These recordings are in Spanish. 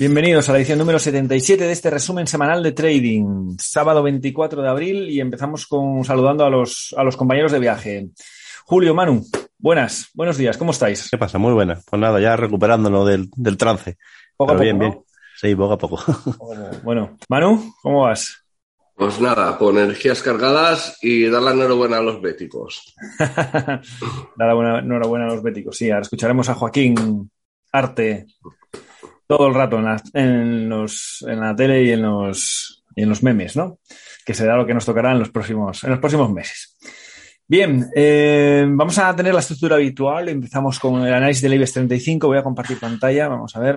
Bienvenidos a la edición número 77 de este resumen semanal de trading, sábado 24 de abril y empezamos con saludando a los, a los compañeros de viaje. Julio, Manu, buenas, buenos días, ¿cómo estáis? ¿Qué pasa? Muy buena. Pues nada, ya recuperándonos del, del trance. Poco a Pero poco, bien, ¿no? bien. Sí, poco a poco. Bueno, Manu, ¿cómo vas? Pues nada, con energías cargadas y dar la enhorabuena a los béticos. Nada, buena, enhorabuena a los béticos. Sí, ahora escucharemos a Joaquín Arte todo el rato en la, en los, en la tele y en los, y en los memes, ¿no? Que será lo que nos tocará en los próximos, en los próximos meses. Bien, eh, vamos a tener la estructura habitual. Empezamos con el análisis del IBEX 35. Voy a compartir pantalla. Vamos a ver.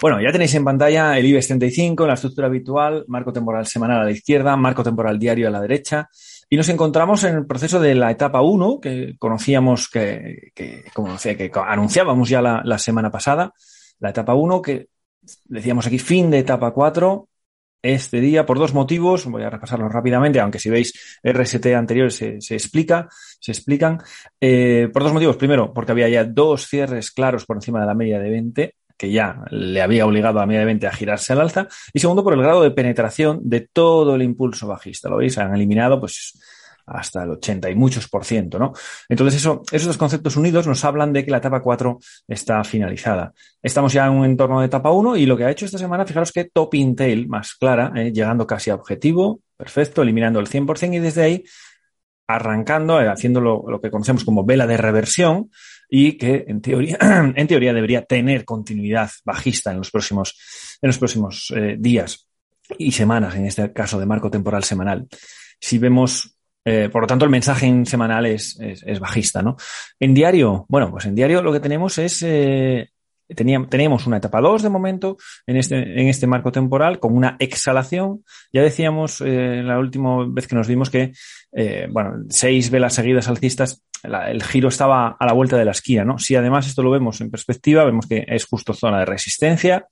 Bueno, ya tenéis en pantalla el IBEX 35, la estructura habitual, marco temporal semanal a la izquierda, marco temporal diario a la derecha. Y nos encontramos en el proceso de la etapa 1, que conocíamos que, que como decía, que anunciábamos ya la, semana pasada. La etapa 1, que decíamos aquí fin de etapa 4, este día por dos motivos. Voy a repasarlos rápidamente, aunque si veis RST anteriores se, se explica, se explican. Eh, por dos motivos. Primero, porque había ya dos cierres claros por encima de la media de 20 que ya le había obligado a media de 20 a girarse al alza, y segundo por el grado de penetración de todo el impulso bajista. ¿Lo veis? Han eliminado pues hasta el 80 y muchos por ciento, ¿no? Entonces eso, esos dos conceptos unidos nos hablan de que la etapa 4 está finalizada. Estamos ya en un entorno de etapa 1 y lo que ha hecho esta semana, fijaros que top intel más clara, eh, llegando casi a objetivo, perfecto, eliminando el 100% y desde ahí arrancando, eh, haciendo lo, lo, que conocemos como vela de reversión y que en teoría, en teoría debería tener continuidad bajista en los próximos, en los próximos eh, días y semanas, en este caso de marco temporal semanal. Si vemos, eh, por lo tanto, el mensaje en semanal es, es, es, bajista, ¿no? En diario, bueno, pues en diario lo que tenemos es eh, Teníamos, una etapa 2 de momento en este, en este marco temporal con una exhalación. Ya decíamos eh, la última vez que nos vimos que, eh, bueno, seis velas seguidas alcistas, el giro estaba a la vuelta de la esquina, ¿no? Si además esto lo vemos en perspectiva, vemos que es justo zona de resistencia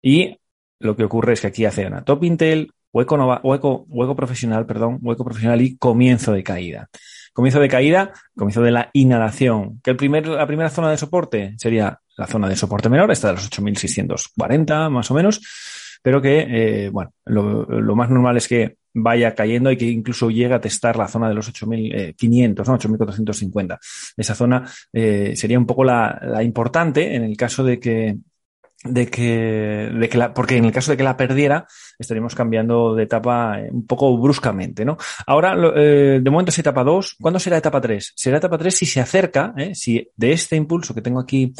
y lo que ocurre es que aquí hace una top intel, hueco, nova, hueco, hueco profesional, perdón, hueco profesional y comienzo de caída. Comienzo de caída, comienzo de la inhalación. Que el primer, la primera zona de soporte sería la zona de soporte menor, esta de los 8.640 más o menos, pero que, eh, bueno, lo, más normal es que vaya cayendo y que incluso llegue a testar la zona de los 8.500, ¿no? 8.450. Esa zona eh, sería un poco la, importante en el caso de que de que, de que la, porque en el caso de que la perdiera, estaríamos cambiando de etapa un poco bruscamente, ¿no? Ahora, eh, de momento es etapa 2. ¿Cuándo será etapa 3? Será etapa 3 si se acerca, ¿eh? si de este impulso que tengo aquí,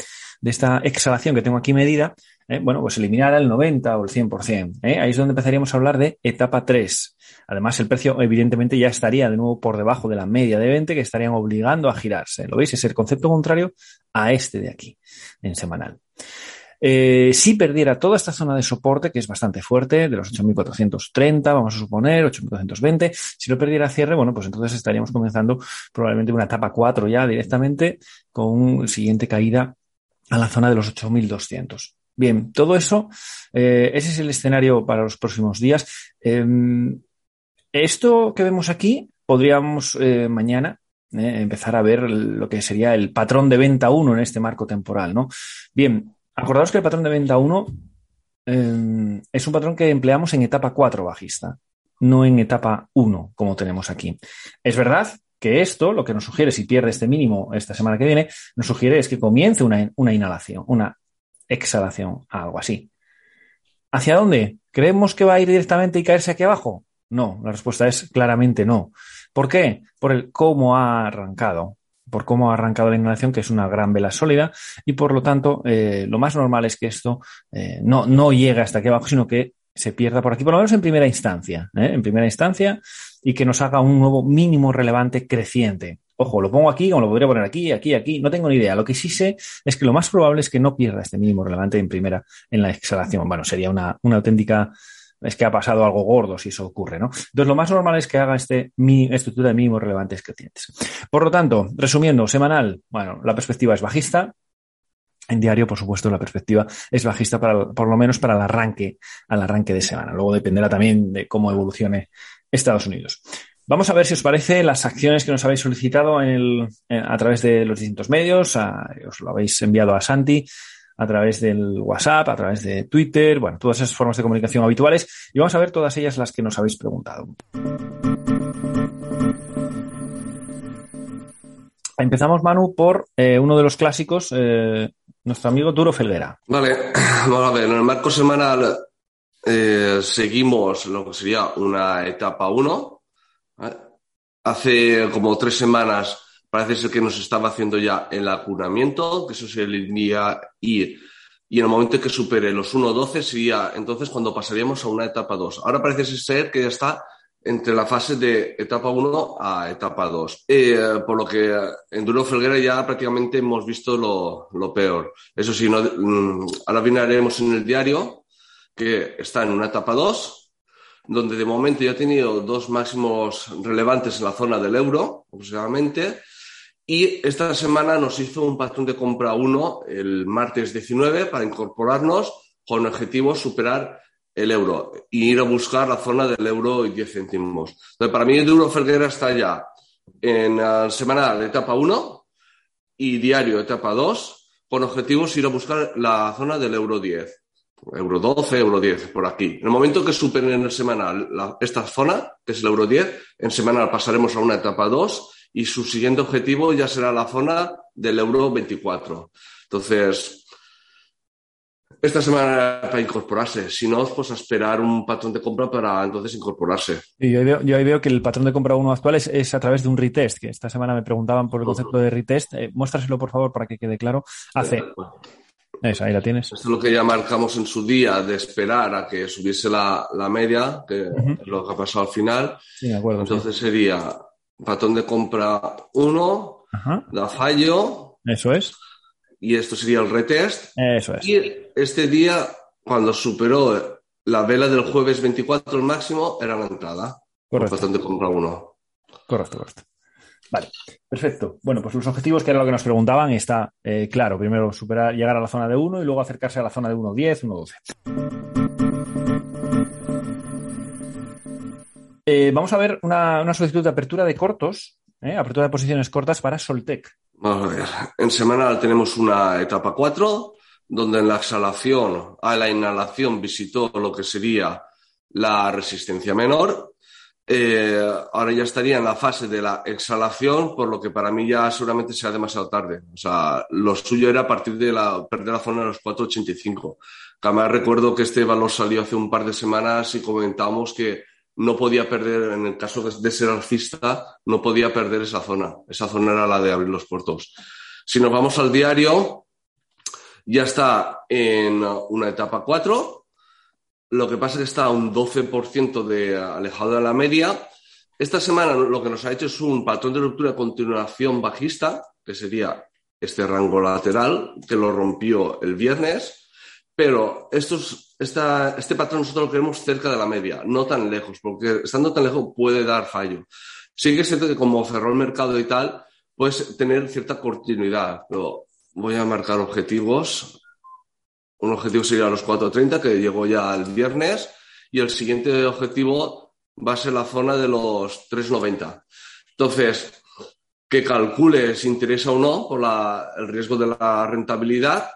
de esta exhalación que tengo aquí medida, ¿eh? bueno, pues eliminara el 90 o el 100%. ¿eh? Ahí es donde empezaríamos a hablar de etapa 3. Además, el precio evidentemente ya estaría de nuevo por debajo de la media de 20 que estarían obligando a girarse. ¿Lo veis? Es el concepto contrario a este de aquí, en semanal. Eh, si perdiera toda esta zona de soporte, que es bastante fuerte, de los 8.430, vamos a suponer, 8.420, si no perdiera cierre, bueno, pues entonces estaríamos comenzando probablemente una etapa 4 ya directamente con siguiente caída a la zona de los 8.200. Bien, todo eso, eh, ese es el escenario para los próximos días. Eh, esto que vemos aquí, podríamos eh, mañana eh, empezar a ver lo que sería el patrón de venta 1 en este marco temporal, ¿no? Bien, Acordaos que el patrón de venta 1 eh, es un patrón que empleamos en etapa 4 bajista, no en etapa 1, como tenemos aquí. Es verdad que esto, lo que nos sugiere, si pierde este mínimo esta semana que viene, nos sugiere es que comience una, una inhalación, una exhalación, algo así. ¿Hacia dónde? ¿Creemos que va a ir directamente y caerse aquí abajo? No, la respuesta es claramente no. ¿Por qué? Por el cómo ha arrancado por cómo ha arrancado la inhalación, que es una gran vela sólida, y por lo tanto, eh, lo más normal es que esto eh, no, no llegue hasta aquí abajo, sino que se pierda por aquí, por lo menos en primera instancia, ¿eh? en primera instancia, y que nos haga un nuevo mínimo relevante creciente. Ojo, lo pongo aquí, o lo podría poner aquí, aquí, aquí, no tengo ni idea. Lo que sí sé es que lo más probable es que no pierda este mínimo relevante en primera, en la exhalación. Bueno, sería una, una auténtica es que ha pasado algo gordo si eso ocurre, ¿no? Entonces, lo más normal es que haga este estructura de mínimos relevantes crecientes. Por lo tanto, resumiendo, semanal, bueno, la perspectiva es bajista. En diario, por supuesto, la perspectiva es bajista para, por lo menos para el arranque, al arranque de semana. Luego dependerá también de cómo evolucione Estados Unidos. Vamos a ver si os parece las acciones que nos habéis solicitado a través de los distintos medios. os lo habéis enviado a Santi a través del WhatsApp, a través de Twitter, bueno, todas esas formas de comunicación habituales y vamos a ver todas ellas las que nos habéis preguntado. Empezamos, Manu, por eh, uno de los clásicos, eh, nuestro amigo Duro Felguera. Vale, vamos a ver, en el marco semanal eh, seguimos lo que sería una etapa 1. Hace como tres semanas parece ser que nos estaba haciendo ya el acunamiento, que eso sería ir. Y en el momento que supere los 1.12 sería entonces cuando pasaríamos a una etapa 2. Ahora parece ser que ya está entre la fase de etapa 1 a etapa 2. Eh, por lo que en Duro Felguera ya prácticamente hemos visto lo, peor. Eso sí, no, mm, ahora haremos en el diario que está en una etapa 2, donde de momento ya ha tenido dos máximos relevantes en la zona del euro, aproximadamente, y esta semana nos hizo un patrón de compra 1 el martes 19 para incorporarnos con objetivo superar el euro y ir a buscar la zona del euro y 10 céntimos. Entonces, para mí, el euro Ferguera está ya en la semana de etapa 1 y diario etapa 2 con objetivos ir a buscar la zona del euro 10. Euro 12, euro 10, por aquí. En el momento que superen en el semanal esta zona, que es el euro 10, en semanal pasaremos a una etapa 2 y su siguiente objetivo ya será la zona del euro 24. Entonces, esta semana para incorporarse. Si no, pues a esperar un patrón de compra para entonces incorporarse. Y yo, ahí veo, que el patrón de compra uno actual es, a través de un retest, que esta semana me preguntaban por el concepto de retest. Eh, muéstraselo, por favor, para que quede claro. Hace... Eso, ahí la tienes. Esto es lo que ya marcamos en su día de esperar a que subiese la, media, que es lo que ha pasado al final. Sí, de acuerdo. Entonces sería patrón de compra 1, da fallo. Eso es. Y esto sería el retest. Eso es. Y este día, cuando superó la vela del jueves 24 el máximo, era la entrada. Correcto. Patrón de compra 1. Correcto, correcto. Vale, perfecto. Bueno, pues los objetivos, que era lo que nos preguntaban, está eh, claro. Primero superar, llegar a la zona de 1 y luego acercarse a la zona de 1.10, 1.12. Eh, vamos a ver una, solicitud de apertura de cortos, ¿eh? apertura de posiciones cortas para Soltec. Vamos a ver. En semanal tenemos una etapa 4, donde en la exhalación, a la inhalación visitó lo que sería la resistencia menor. Eh, ahora ya estaría en la fase de la exhalación, por lo que para mí ya seguramente sea demasiado tarde. O sea, lo suyo era a partir de la, perder la zona de los 4,85. Además recuerdo que este valor salió hace un par de semanas y comentábamos que no podía perder, en el caso de ser alcista, no podía perder esa zona. Esa zona era la de abrir los puertos. Si nos vamos al diario, ya está en una etapa 4. Lo que pasa es que está a un 12% de alejado de la media. Esta semana lo que nos ha hecho es un patrón de ruptura de continuación bajista, que sería este rango lateral, que lo rompió el viernes pero este patrón nosotros lo queremos cerca de la media, no tan lejos, porque estando tan lejos puede dar fallo. Sí que que como cerró el mercado y tal, puedes tener cierta continuidad, voy a marcar objetivos. Un objetivo sería los 4.30, que llegó ya el viernes, y el siguiente objetivo va a ser la zona de los 3.90. Entonces, que calcule si interesa o no por la, el riesgo de la rentabilidad,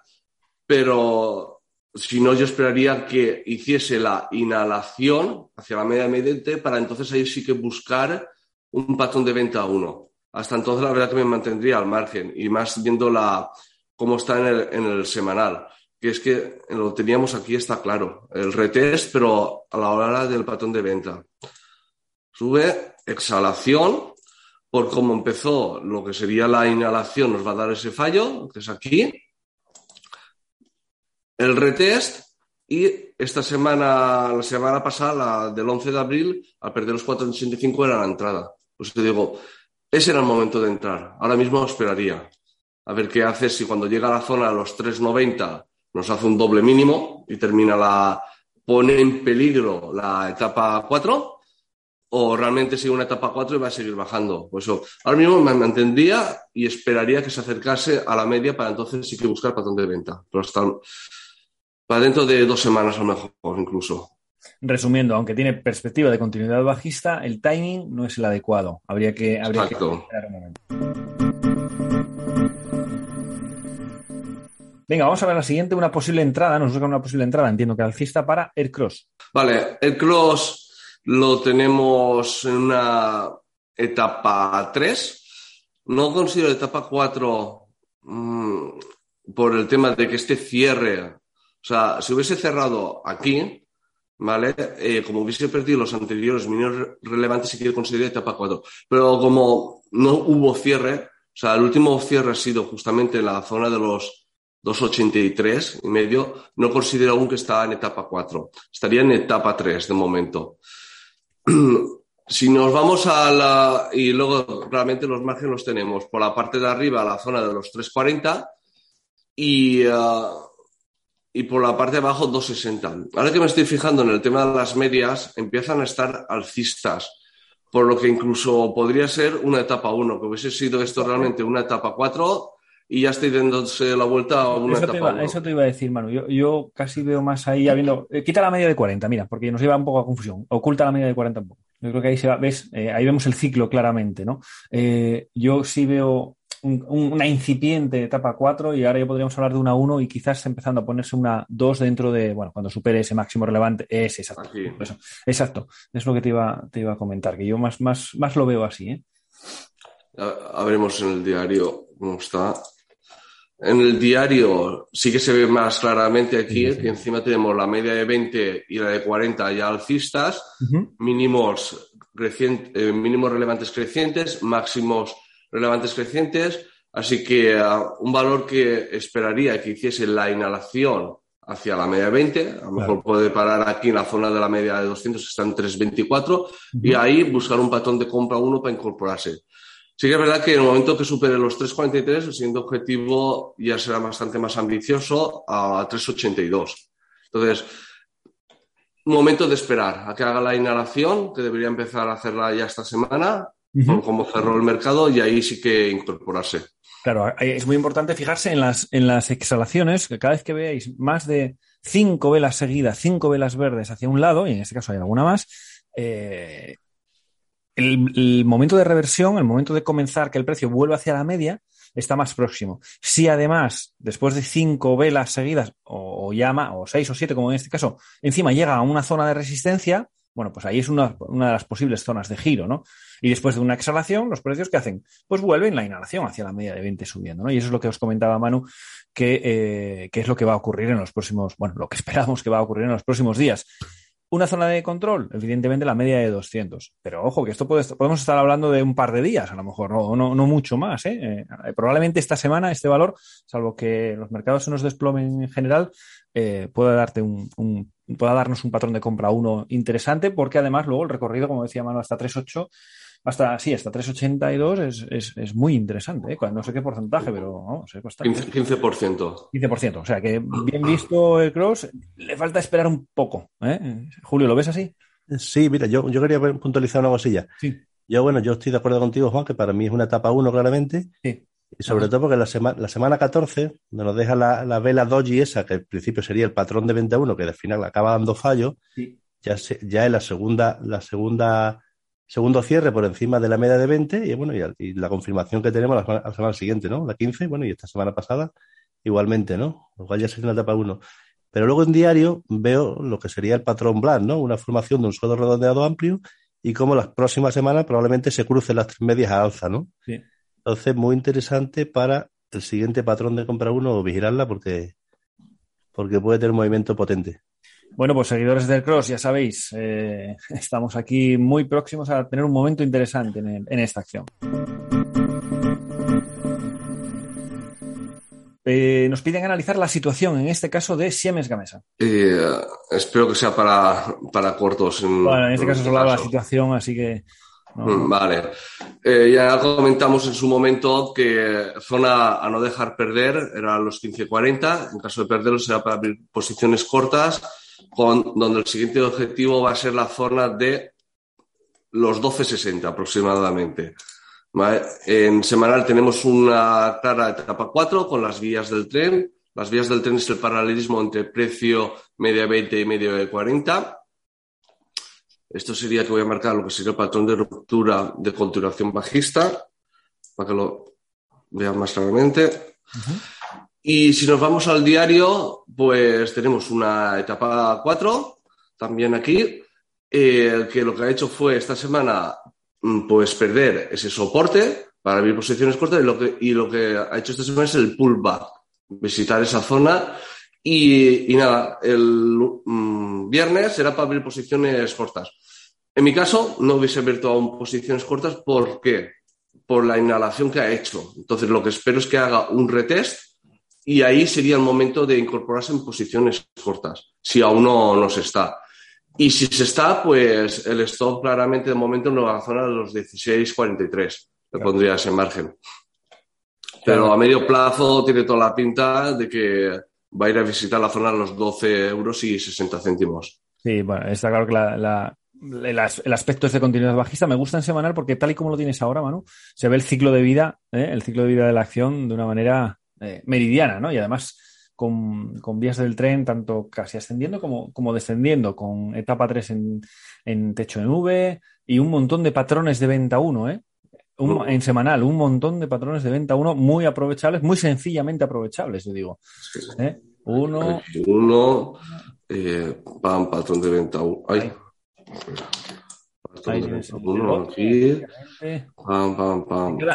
pero si no, yo esperaría que hiciese la inhalación hacia la media mediante para entonces ahí sí que buscar un patrón de venta a uno. Hasta entonces la verdad que me mantendría al margen y más viendo la, cómo está en el, en el semanal. Que es que lo teníamos aquí, está claro. El retest, pero a la hora del patrón de venta. Sube, exhalación, por cómo empezó lo que sería la inhalación, nos va a dar ese fallo, que es aquí el retest y esta semana, la semana pasada, la del 11 de abril, al perder los 4,85 era la entrada. Pues te digo, ese era el momento de entrar. Ahora mismo esperaría a ver qué hace si cuando llega a la zona de los 3,90 nos hace un doble mínimo y termina la, pone en peligro la etapa 4 o realmente sigue una etapa 4 y va a seguir bajando. Pues eso, ahora mismo me mantendría y esperaría que se acercase a la media para entonces sí que buscar patrón de venta. Pero hasta para dentro de dos semanas a lo mejor incluso. Resumiendo, aunque tiene perspectiva de continuidad bajista, el timing no es el adecuado. Habría que, habría que esperar un momento. Venga, vamos a ver la siguiente, una posible entrada, nos busca una posible entrada, entiendo que alcista para Aircross. Vale, Aircross lo tenemos en una etapa 3. No considero etapa 4 mm, por el tema de que este cierre, o sea, si hubiese cerrado aquí, ¿vale? Eh, como hubiese perdido los anteriores mínimos relevantes, sí que considero etapa 4. Pero como no hubo cierre, o sea, el último cierre ha sido justamente en la zona de los 2,83 y medio, no considero aún que está en etapa 4. Estaría en etapa 3 de momento. si nos vamos a la. Y luego realmente los márgenes los tenemos por la parte de arriba, la zona de los 340 y, uh, y por la parte de abajo 260. Ahora que me estoy fijando en el tema de las medias, empiezan a estar alcistas. Por lo que incluso podría ser una etapa 1, que hubiese sido esto realmente una etapa 4 y ya estoy dándose la vuelta a una eso etapa te, iba, eso te iba a decir, Manu. Yo, yo casi veo más ahí habiendo. Eh, quita la media de 40, mira, porque nos lleva un poco a confusión. Oculta la media de 40 un poco. Yo creo que ahí se va, ves, eh, ahí vemos el ciclo claramente, ¿no? Eh, yo sí veo un, una incipiente etapa 4 y ahora ya podríamos hablar de una 1 y quizás empezando a ponerse una 2 dentro de, bueno, cuando supere ese máximo relevante. Es exacto. Eso, exacto. Es lo que te iba, te iba a comentar, que yo más, más, más lo veo así, ¿eh? A, veremos en el diario cómo está. En el diario sí que se ve más claramente aquí, que encima tenemos la media de 20 y la de 40 ya alcistas, mínimos, eh, mínimos relevantes crecientes, máximos relevantes crecientes, así que uh, un valor que esperaría que hiciese la inhalación hacia la media de 20, a lo mejor puede parar aquí en la zona de la media de 200, está en 324, y ahí buscar un patrón de compra 1 para incorporarse. Sí que es verdad que en el momento que supere los 3.43, el siguiente objetivo ya será bastante más ambicioso a 3.82. Entonces, momento de esperar a que haga la inhalación, que debería empezar a hacerla ya esta semana, por cómo cerró el mercado, y ahí sí que incorporarse. Claro, es muy importante fijarse en las, en las exhalaciones, que cada vez que veáis más de cinco velas seguidas, cinco velas verdes hacia un lado, y en este caso hay alguna más, eh, el, momento de reversión, el momento de comenzar que el precio vuelva hacia la media, está más próximo. Si además, después de cinco velas seguidas, o, llama, o seis o siete, como en este caso, encima llega a una zona de resistencia, bueno, pues ahí es una, de las posibles zonas de giro, ¿no? Y después de una exhalación, los precios que hacen, pues vuelven la inhalación hacia la media de 20 subiendo, ¿no? Y eso es lo que os comentaba Manu, que, eh, que es lo que va a ocurrir en los próximos, bueno, lo que esperamos que va a ocurrir en los próximos días. Una zona de control, evidentemente la media de 200. Pero ojo, que esto podemos estar hablando de un par de días, a lo mejor, no, no, no mucho más. ¿eh? Eh, probablemente esta semana este valor, salvo que los mercados se nos desplomen en general, eh, pueda, darte un, pueda darnos un patrón de compra uno interesante, porque además luego el recorrido, como decía Manu, hasta 3.8 hasta, sí, hasta 3,82 es, es, es, muy interesante, ¿eh? no sé qué porcentaje, pero vamos, es bastante. 15%. 15%, o sea que bien visto el cross, le falta esperar un poco. ¿eh? Julio, ¿lo ves así? Sí, mira, yo, yo quería puntualizar una cosilla. Sí. Yo, bueno, yo estoy de acuerdo contigo, Juan, que para mí es una etapa 1, claramente. Sí. Y sobre todo porque la, semana la semana 14, donde nos deja la, la vela doji esa, que al principio sería el patrón de 21, que al final acaba dando fallo, sí. ya, se, ya es la segunda, la segunda segundo cierre por encima de la media de 20 y bueno, y, la confirmación que tenemos la semana, la semana, siguiente, ¿no? La 15, bueno, y esta semana pasada igualmente, ¿no? Lo cual ya sería la etapa 1. Pero luego en diario veo lo que sería el patrón Black, ¿no? Una formación de un suelo redondeado amplio y como las próximas semanas probablemente se crucen las tres medias a alza, ¿no? Sí. Entonces, muy interesante para el siguiente patrón de compra 1 vigilarla porque, porque puede tener un movimiento potente. Bueno, pues seguidores del Cross, ya sabéis, eh, estamos aquí muy próximos a tener un momento interesante en, en esta acción. eh, nos piden analizar la situación, en este caso, de Siemens Gamesa. Eh, espero que sea para, para cortos. En, bueno, en este caso solo la situación, así que... Mm, vale. Eh, ya comentamos en su momento que zona a no dejar perder era los 15.40. En caso de perderlo será para abrir posiciones cortas, donde el siguiente objetivo va a ser la zona de los 12.60 aproximadamente. En semanal tenemos una clara etapa 4 con las vías del tren. Las vías del tren es el paralelismo entre precio media 20 y medio de 40. Esto sería que voy a marcar lo que sería el patrón de ruptura de continuación bajista, para que lo vean más claramente. Y si nos vamos al diario, pues tenemos una etapa 4, también aquí, eh, que lo que ha hecho fue esta semana mm, pues perder ese soporte para abrir posiciones cortas y lo que, y lo que ha hecho esta semana es el pullback, visitar esa zona y, nada, el mm, viernes será para abrir posiciones cortas. En mi caso, no hubiese abierto aún posiciones cortas. ¿Por qué? Por la inhalación que ha hecho. Entonces, lo que espero es que haga un retest y ahí sería el momento de incorporarse en posiciones cortas, si aún no, no se está. Y si se está, pues el stop claramente de momento en la zona de los 16.43. Le pondría ese margen. Pero a medio plazo tiene toda la pinta de que va a ir a visitar la zona de los 12 euros y 60 céntimos. Sí, bueno, está claro que la, el, aspecto es de continuidad bajista me gusta en semanal porque tal y como lo tienes ahora, Manu, se ve el ciclo de vida, ¿eh? el ciclo de vida de la acción de una manera eh, meridiana, ¿no? Y además con, vías del tren tanto casi ascendiendo como, como descendiendo, con etapa 3 en, en, techo en V y un montón de patrones de venta 1, ¿eh? en semanal, un montón de patrones de venta 1 muy aprovechables, muy sencillamente aprovechables, yo digo. ¿Eh? Uno. Uno, eh, patrón de venta 1.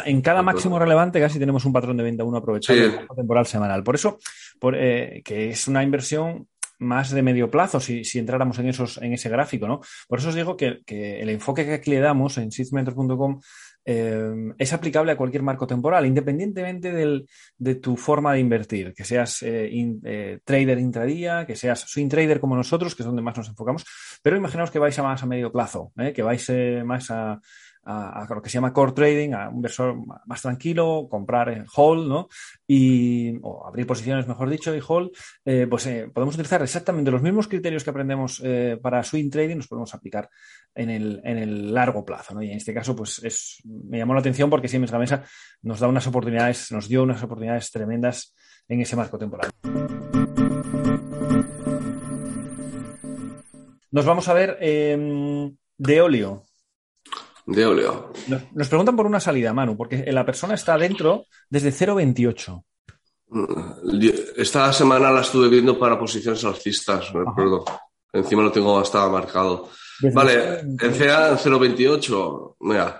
En cada, máximo relevante casi tenemos un patrón de venta 1 aprovechado temporal semanal. Por eso, por, eh, que es una inversión más de medio plazo si, si, entráramos en esos en ese gráfico, ¿no? Por eso os digo que, que el enfoque que aquí le damos en seedsmentor.com eh, es aplicable a cualquier marco temporal, independientemente del, de tu forma de invertir, que seas eh, eh, trader intradía, que seas swing trader como nosotros, que es donde más nos enfocamos, pero imaginaos que vais a más a medio plazo, que vais más a, a, lo que se llama core trading, a un inversor más tranquilo, comprar en hold, ¿no? Y, o abrir posiciones, mejor dicho, y hold, eh, pues eh, podemos utilizar exactamente los mismos criterios que aprendemos eh, para swing trading, los podemos aplicar en el, en el largo plazo, ¿no? Y en este caso, pues es, me llamó la atención porque Siemens Gamesa nos da unas oportunidades, nos dio unas oportunidades tremendas en ese marco temporal. Nos vamos a ver de óleo de óleo. Nos, preguntan por una salida, Manu, porque la persona está dentro desde 0,28. Mm, esta semana la estuve viendo para posiciones alcistas, me acuerdo. Encima lo tengo hasta marcado. vale, en CA 0,28. Mira.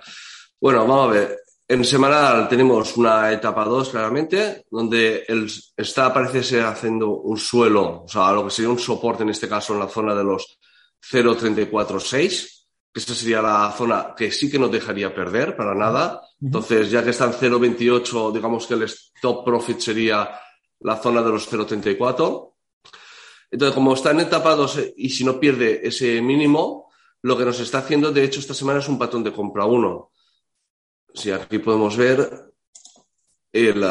Bueno, vamos a ver. En semanal tenemos una etapa 2, claramente, donde el, está, parece ser haciendo un suelo, o sea, lo que sería un soporte en este caso en la zona de los 0,346 esa sería la zona que sí que no dejaría perder para nada. Entonces, ya que está en 0,28, digamos que el stop profit sería la zona de los 0,34. Entonces, como está en etapa 2 y si no pierde ese mínimo, lo que nos está haciendo, de hecho, esta semana es un patrón de compra 1. Si aquí podemos ver el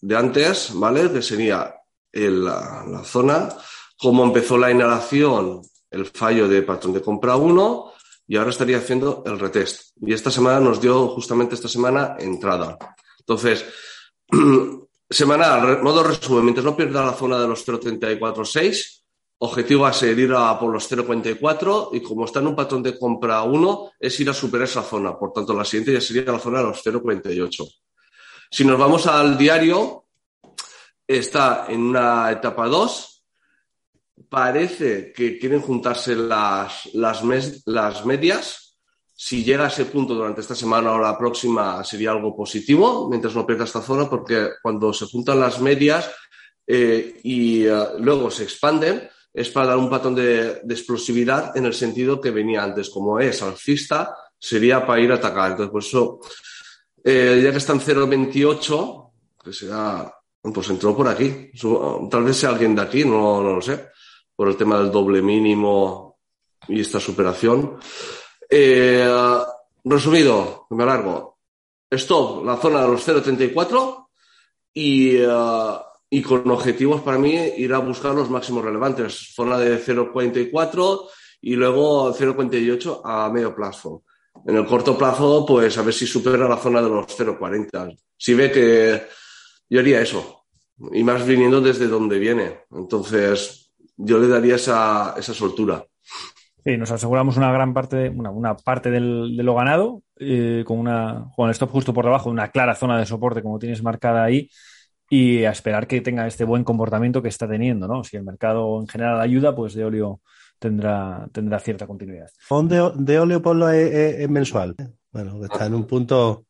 de antes, ¿vale? Que sería la, la zona, cómo empezó la inhalación, el fallo de patrón de compra 1 y ahora estaría haciendo el retest. Y esta semana nos dio justamente esta semana entrada. Entonces, semanal, modo resumen, mientras no pierda la zona de los 0.34.6, objetivo a ser ir a por los 0.44 y como está en un patrón de compra 1, es ir a superar esa zona. Por tanto, la siguiente ya sería la zona de los 0.48. Si nos vamos al diario, está en una etapa 2, parece que quieren juntarse las, las, las medias. Si llega a ese punto durante esta semana o la próxima sería algo positivo, mientras no pierda esta zona, porque cuando se juntan las medias eh, y eh, luego se expanden, es para dar un patrón de, explosividad en el sentido que venía antes. Como es alcista, sería para ir a atacar. Entonces, por eso, eh, ya que está en 0,28, que será Pues entró por aquí. Tal vez sea alguien de aquí, no lo sé, por el tema del doble mínimo y esta superación. Eh, resumido, me alargo. Stop, la zona de los 0,34 y, uh, y con objetivos para mí ir a buscar los máximos relevantes. Zona de 0,44 y luego 0,48 a medio plazo. En el corto plazo, pues a ver si supera la zona de los 0,40. Si ve que yo haría eso. Y más viniendo desde donde viene. Entonces, yo le daría esa, esa soltura. Sí, nos aseguramos una gran parte, una, una parte del, de lo ganado, eh, con una, con el stop justo por debajo, una clara zona de soporte como tienes marcada ahí, y a esperar que tenga este buen comportamiento que está teniendo, ¿no? Si el mercado en general ayuda, pues de óleo tendrá, tendrá cierta continuidad. De, de óleo por es, es, mensual. Bueno, está en un punto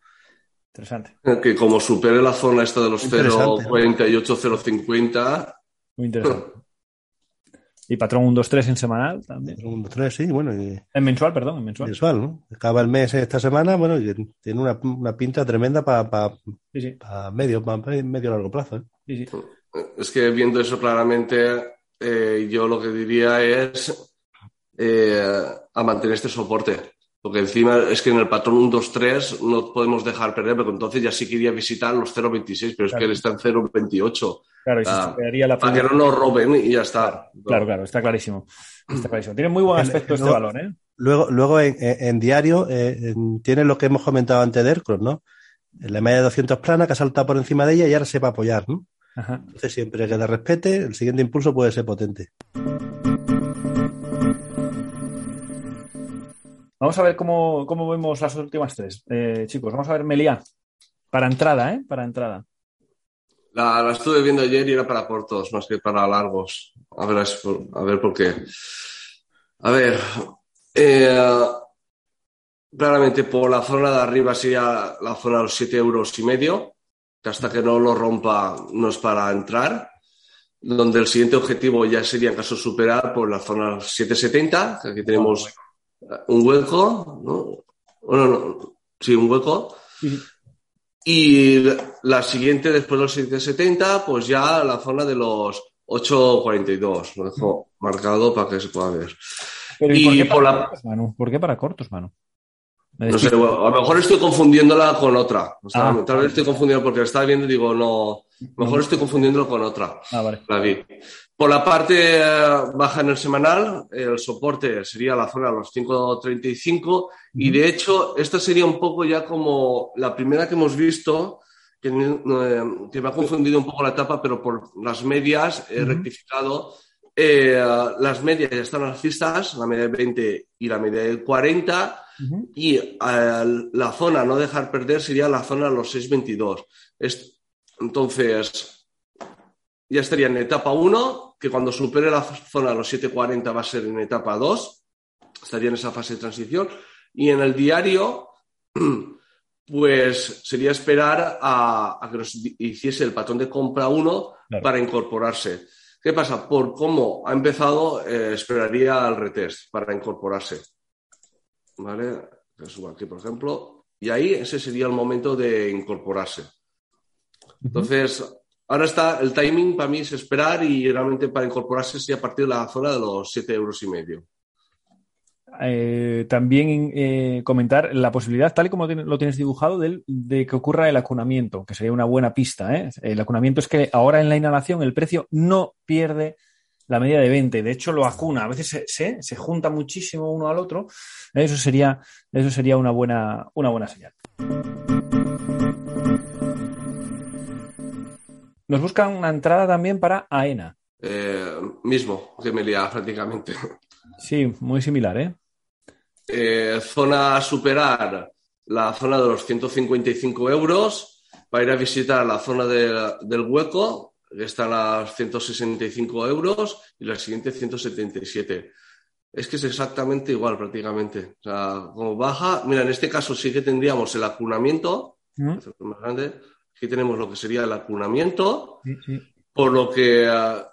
interesante. Que como supere la zona esta de los 0,48, 0,50. Muy interesante. Y patrón 1, 2, 3 en semanal también. 1, 2, 3, sí, bueno. Y... En mensual, perdón, en mensual. Mensual, ¿no? Acaba el mes esta semana, bueno, y tiene una, una pinta tremenda para pa, sí, sí. pa medio, pa medio largo plazo. ¿eh? Sí, sí. Es que viendo eso claramente, eh, yo lo que diría es eh, a mantener este soporte. Porque encima es que en el patrón 1, 2, 3 no podemos dejar perder, porque entonces ya sí quería visitar los 0,26, pero es que él está en 0,28. Claro, y se Ah, quedaría la Para que no nos roben y ya está. Claro, claro, está clarísimo. Está clarísimo. Tiene muy buen aspecto este balón, ¿eh? Luego, luego en, en, en diario eh, en, tiene lo que hemos comentado antes de Aircross, ¿no? La media de 200 plana que ha saltado por encima de ella y ahora se va a apoyar, ¿no? Ajá. Entonces, siempre que le respete, el siguiente impulso puede ser potente. Vamos a ver cómo, cómo vemos las últimas tres. Eh, chicos, vamos a ver Meliá. Para entrada, ¿eh? Para entrada. La, la, estuve viendo ayer y era para cortos, más que para largos. A ver, a ver por qué. A ver, eh, claramente por la zona de arriba sería la zona de los 7 euros y medio, que hasta que no lo rompa no es para entrar, donde el siguiente objetivo ya sería en caso superar por la zona 770, que aquí tenemos un hueco, ¿no? Bueno, no, sí, un hueco. Sí. Y la siguiente, después de los 770, pues ya la zona de los 842. Lo dejo marcado para que se pueda ver. Pero, ¿y, y por, por, la... cortos, Manu? ¿Por qué para cortos, Manu? No sé, bueno, a lo mejor estoy confundiéndola con otra. O sea, ah, tal vez estoy confundiendo porque la estaba viendo y digo, no, mejor estoy confundiéndolo con otra. Ah, vale. La vi. Por la parte baja en el semanal, el soporte sería la zona de los 5.35 y de hecho esta sería un poco ya como la primera que hemos visto, que, eh, que me ha confundido un poco la etapa, pero por las medias he rectificado. Eh, las medias ya están alcistas, la media de 20 y la media de 40, y eh, la zona a no dejar perder sería la zona de los 6.22. Entonces, ya estaría en etapa 1, que cuando supere la zona de los 740 va a ser en etapa 2, estaría en esa fase de transición. Y en el diario, pues sería esperar a, a que nos hiciese el patrón de compra 1 claro. para incorporarse. ¿Qué pasa? Por cómo ha empezado, eh, esperaría al retest para incorporarse. ¿Vale? Que aquí, por ejemplo. Y ahí ese sería el momento de incorporarse. Entonces. Ahora está el timing para mí es esperar y realmente para incorporarse sería a partir de la zona de los 7 euros y medio. Eh, también eh, comentar la posibilidad, tal y como lo tienes dibujado, de, de, que ocurra el acunamiento, que sería una buena pista. ¿eh? El acunamiento es que ahora en la inhalación el precio no pierde la medida de 20, de hecho lo acuna, a veces se, se, se junta muchísimo uno al otro, eso sería, eso sería una, buena, una buena señal. Nos buscan una entrada también para AENA. Eh, mismo que Melia, prácticamente. Sí, muy similar, ¿eh? ¿eh? Zona a superar la zona de los 155 euros para ir a visitar la zona de, del hueco, que está a los 165 euros, y la siguiente 177. Es que es exactamente igual prácticamente. O sea, como baja, mira, en este caso sí que tendríamos el acunamiento, ¿Mm? más grande, Aquí tenemos lo que sería el acunamiento, sí, sí. por lo que uh,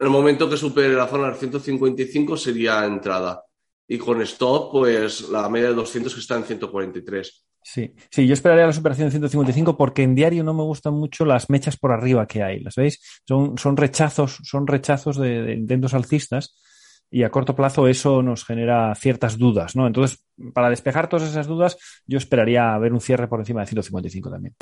el momento que supere la zona del 155 sería entrada. Y con stop, pues la media de 200 que está en 143. Sí, sí, yo esperaría la superación de 155 porque en diario no me gustan mucho las mechas por arriba que hay, ¿las veis? Son, son rechazos, son rechazos de, de intentos alcistas y a corto plazo eso nos genera ciertas dudas, ¿no? Entonces, para despejar todas esas dudas, yo esperaría ver un cierre por encima de 155 también.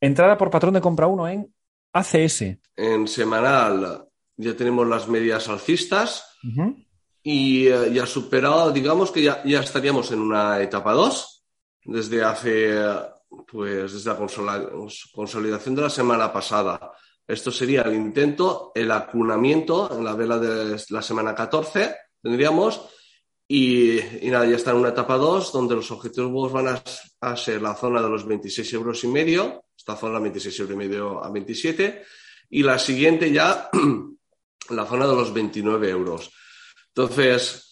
Entrada por patrón de compra 1 en ACS. En semanal ya tenemos las medias alcistas. Uh y eh, ya superado, digamos que ya, ya estaríamos en una etapa 2 desde hace, pues desde la consolidación de la semana pasada. Esto sería el intento, el acunamiento en la vela de la semana 14, tendríamos, y, nada, ya está en una etapa 2 donde los objetivos van a, a, ser la zona de los 26 euros y medio, esta zona 26 euros y medio a 27, y la siguiente ya la zona de los 29 euros. Entonces,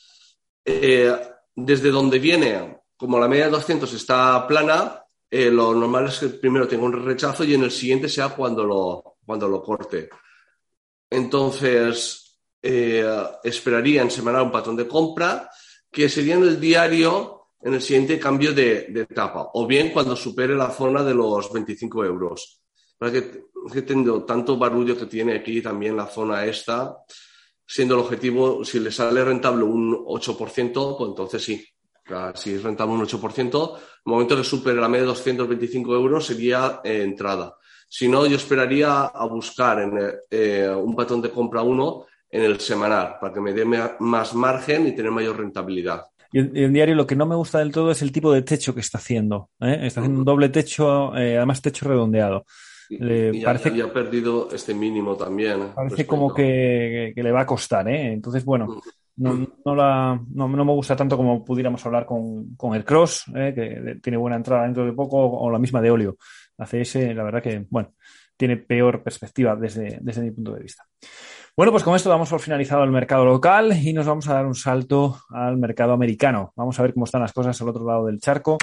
eh, desde donde viene, como la media de 200 está plana, eh, lo normal es que primero tenga un rechazo y en el siguiente sea cuando lo, cuando lo corte. Entonces, eh, esperaría en semanal un patrón de compra que sería en el diario en el siguiente cambio de, etapa, o bien cuando supere la zona de los 25 euros. Que, que tengo tanto barullo que tiene aquí también la zona esta, siendo el objetivo, si le sale rentable un 8%, pues entonces sí. Si es rentable un 8%, el momento que supere la media de 225 euros sería eh, entrada. Si no, yo esperaría a buscar en, eh, un patrón de compra 1 en el semanal para que me dé más margen y tener mayor rentabilidad. Y en diario lo que no me gusta del todo es el tipo de techo que está haciendo. ¿eh? Está haciendo un doble techo, eh, además techo redondeado. Le y parece ya, ha perdido este mínimo también. ¿eh? Parece como que, que, le va a costar, ¿eh? Entonces, bueno, no, no, la, no, no, me gusta tanto como pudiéramos hablar con, con el Cross, ¿eh? que tiene buena entrada dentro de poco, o la misma de Olio. La CS, la verdad que, bueno, tiene peor perspectiva desde, desde mi punto de vista. Bueno, pues con esto damos por finalizado el mercado local y nos vamos a dar un salto al mercado americano. Vamos a ver cómo están las cosas al otro lado del charco.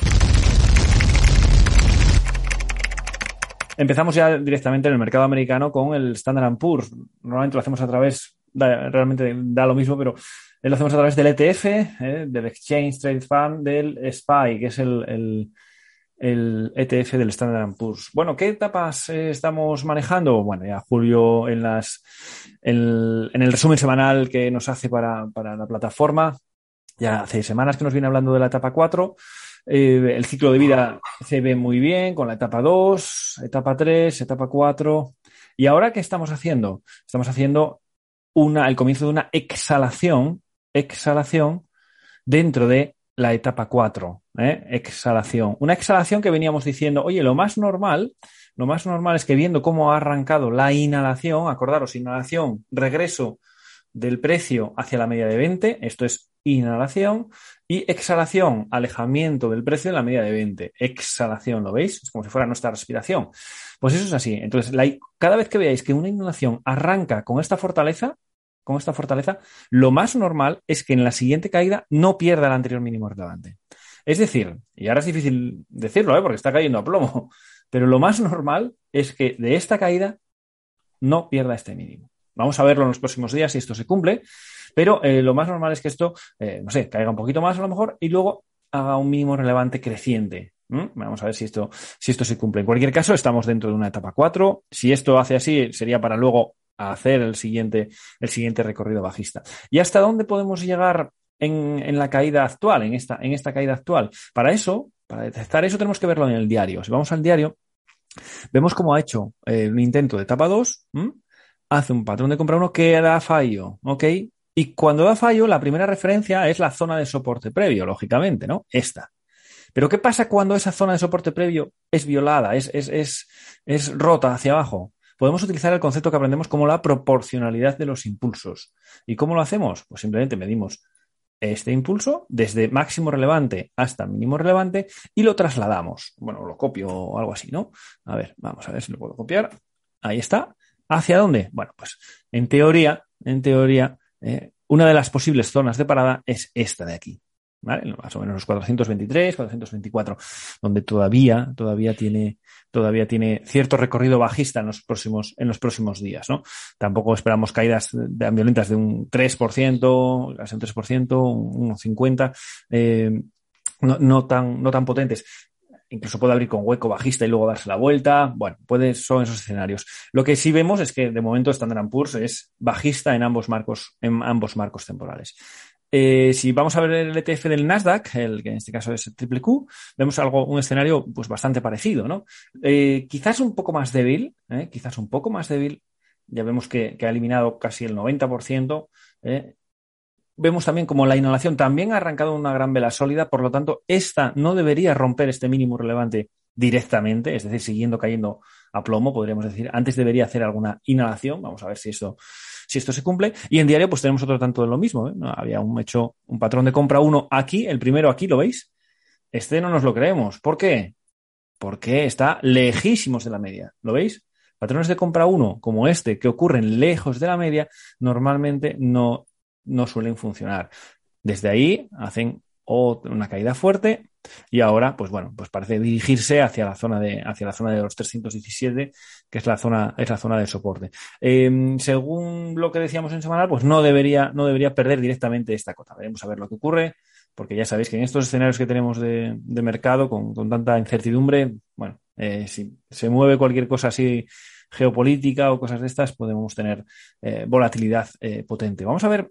Empezamos ya directamente en el mercado americano con el Standard Poor's. Normalmente lo hacemos a través, realmente da lo mismo, pero lo hacemos a través del ETF, eh, del Exchange Trade Fund, del SPY, que es el, el ETF del Standard Poor's. Bueno, ¿qué etapas eh, estamos manejando? Bueno, ya Julio en, las, en, el resumen semanal que nos hace para, para la plataforma, ya hace semanas que nos viene hablando de la etapa 4. Eh, el ciclo de vida se ve muy bien con la etapa 2, etapa 3, etapa 4. ¿Y ahora qué estamos haciendo? Estamos haciendo una, el comienzo de una exhalación, exhalación dentro de la etapa 4, ¿eh? exhalación. Una exhalación que veníamos diciendo, oye, lo más normal, lo más normal es que viendo cómo ha arrancado la inhalación, acordaros, inhalación, regreso del precio hacia la media de 20, esto es inhalación, y exhalación, alejamiento del precio en la media de 20. Exhalación, ¿lo veis? Es como si fuera nuestra respiración. Pues eso es así. Entonces, cada vez que veáis que una inhalación arranca con esta fortaleza, con esta fortaleza, lo más normal es que en la siguiente caída no pierda el anterior mínimo relevante. Es decir, y ahora es difícil decirlo, ¿eh? porque está cayendo a plomo, pero lo más normal es que de esta caída no pierda este mínimo. Vamos a verlo en los próximos días si esto se cumple, pero eh, lo más normal es que esto, eh, no sé, caiga un poquito más a lo mejor y luego haga un mínimo relevante creciente. Vamos a ver si esto, si esto se cumple. En cualquier caso, estamos dentro de una etapa 4. Si esto hace así, sería para luego hacer el siguiente, el siguiente recorrido bajista. ¿Y hasta dónde podemos llegar en, la caída actual, en esta, en esta caída actual? Para eso, para detectar eso, tenemos que verlo en el diario. Si vamos al diario, vemos cómo ha hecho eh, un intento de etapa 2, hace un patrón de compra 1 que da fallo, ¿ok? Y cuando da fallo, la primera referencia es la zona de soporte previo, lógicamente, ¿no? Esta. Pero ¿qué pasa cuando esa zona de soporte previo es violada, es, es, es, es rota hacia abajo? Podemos utilizar el concepto que aprendemos como la proporcionalidad de los impulsos. ¿Y cómo lo hacemos? Pues simplemente medimos este impulso desde máximo relevante hasta mínimo relevante y lo trasladamos. Bueno, lo copio o algo así, ¿no? A ver, vamos a ver si lo puedo copiar. Ahí está. ¿Hacia dónde? Bueno, pues en teoría, en teoría, eh, una de las posibles zonas de parada es esta de aquí. Más o menos los 423, 424, donde todavía, todavía tiene, todavía tiene cierto recorrido bajista en los próximos, en los próximos días, ¿no? Tampoco esperamos caídas violentas de un 3%, casi un 3%, un 1,50%, eh, no, no, tan, no tan potentes incluso puede abrir con hueco bajista y luego darse la vuelta. Bueno, puede, son esos escenarios. Lo que sí vemos es que de momento Standard Poor's es bajista en ambos marcos, en ambos marcos temporales. Eh, si vamos a ver el ETF del Nasdaq, el que en este caso es el triple Q, vemos algo, un escenario pues bastante parecido, ¿no? Eh, quizás un poco más débil, ¿eh? quizás un poco más débil. Ya vemos que, que ha eliminado casi el 90%. Vemos también como la inhalación también ha arrancado una gran vela sólida, por lo tanto, esta no debería romper este mínimo relevante directamente, es decir, siguiendo cayendo a plomo, podríamos decir. Antes debería hacer alguna inhalación. Vamos a ver si esto si esto se cumple. Y en diario, pues tenemos otro tanto de lo mismo. ¿eh? Había un hecho, un patrón de compra uno aquí, el primero aquí, ¿lo veis? Este no nos lo creemos. ¿Por qué? Porque está lejísimos de la media. ¿Lo veis? Patrones de compra uno, como este, que ocurren lejos de la media, normalmente no, no suelen funcionar. Desde ahí hacen una caída fuerte y ahora, pues bueno, pues parece dirigirse hacia la zona de, hacia la zona de los 317, que es la zona, es la zona de soporte. Em, según lo que decíamos en semanal, pues no debería, no debería perder directamente esta cota. Veremos a ver lo que ocurre, porque ya sabéis que en estos escenarios que tenemos de, mercado, con, tanta incertidumbre, bueno, eh, si se mueve cualquier cosa así geopolítica o cosas de estas, podemos tener eh, volatilidad eh, potente. Vamos a ver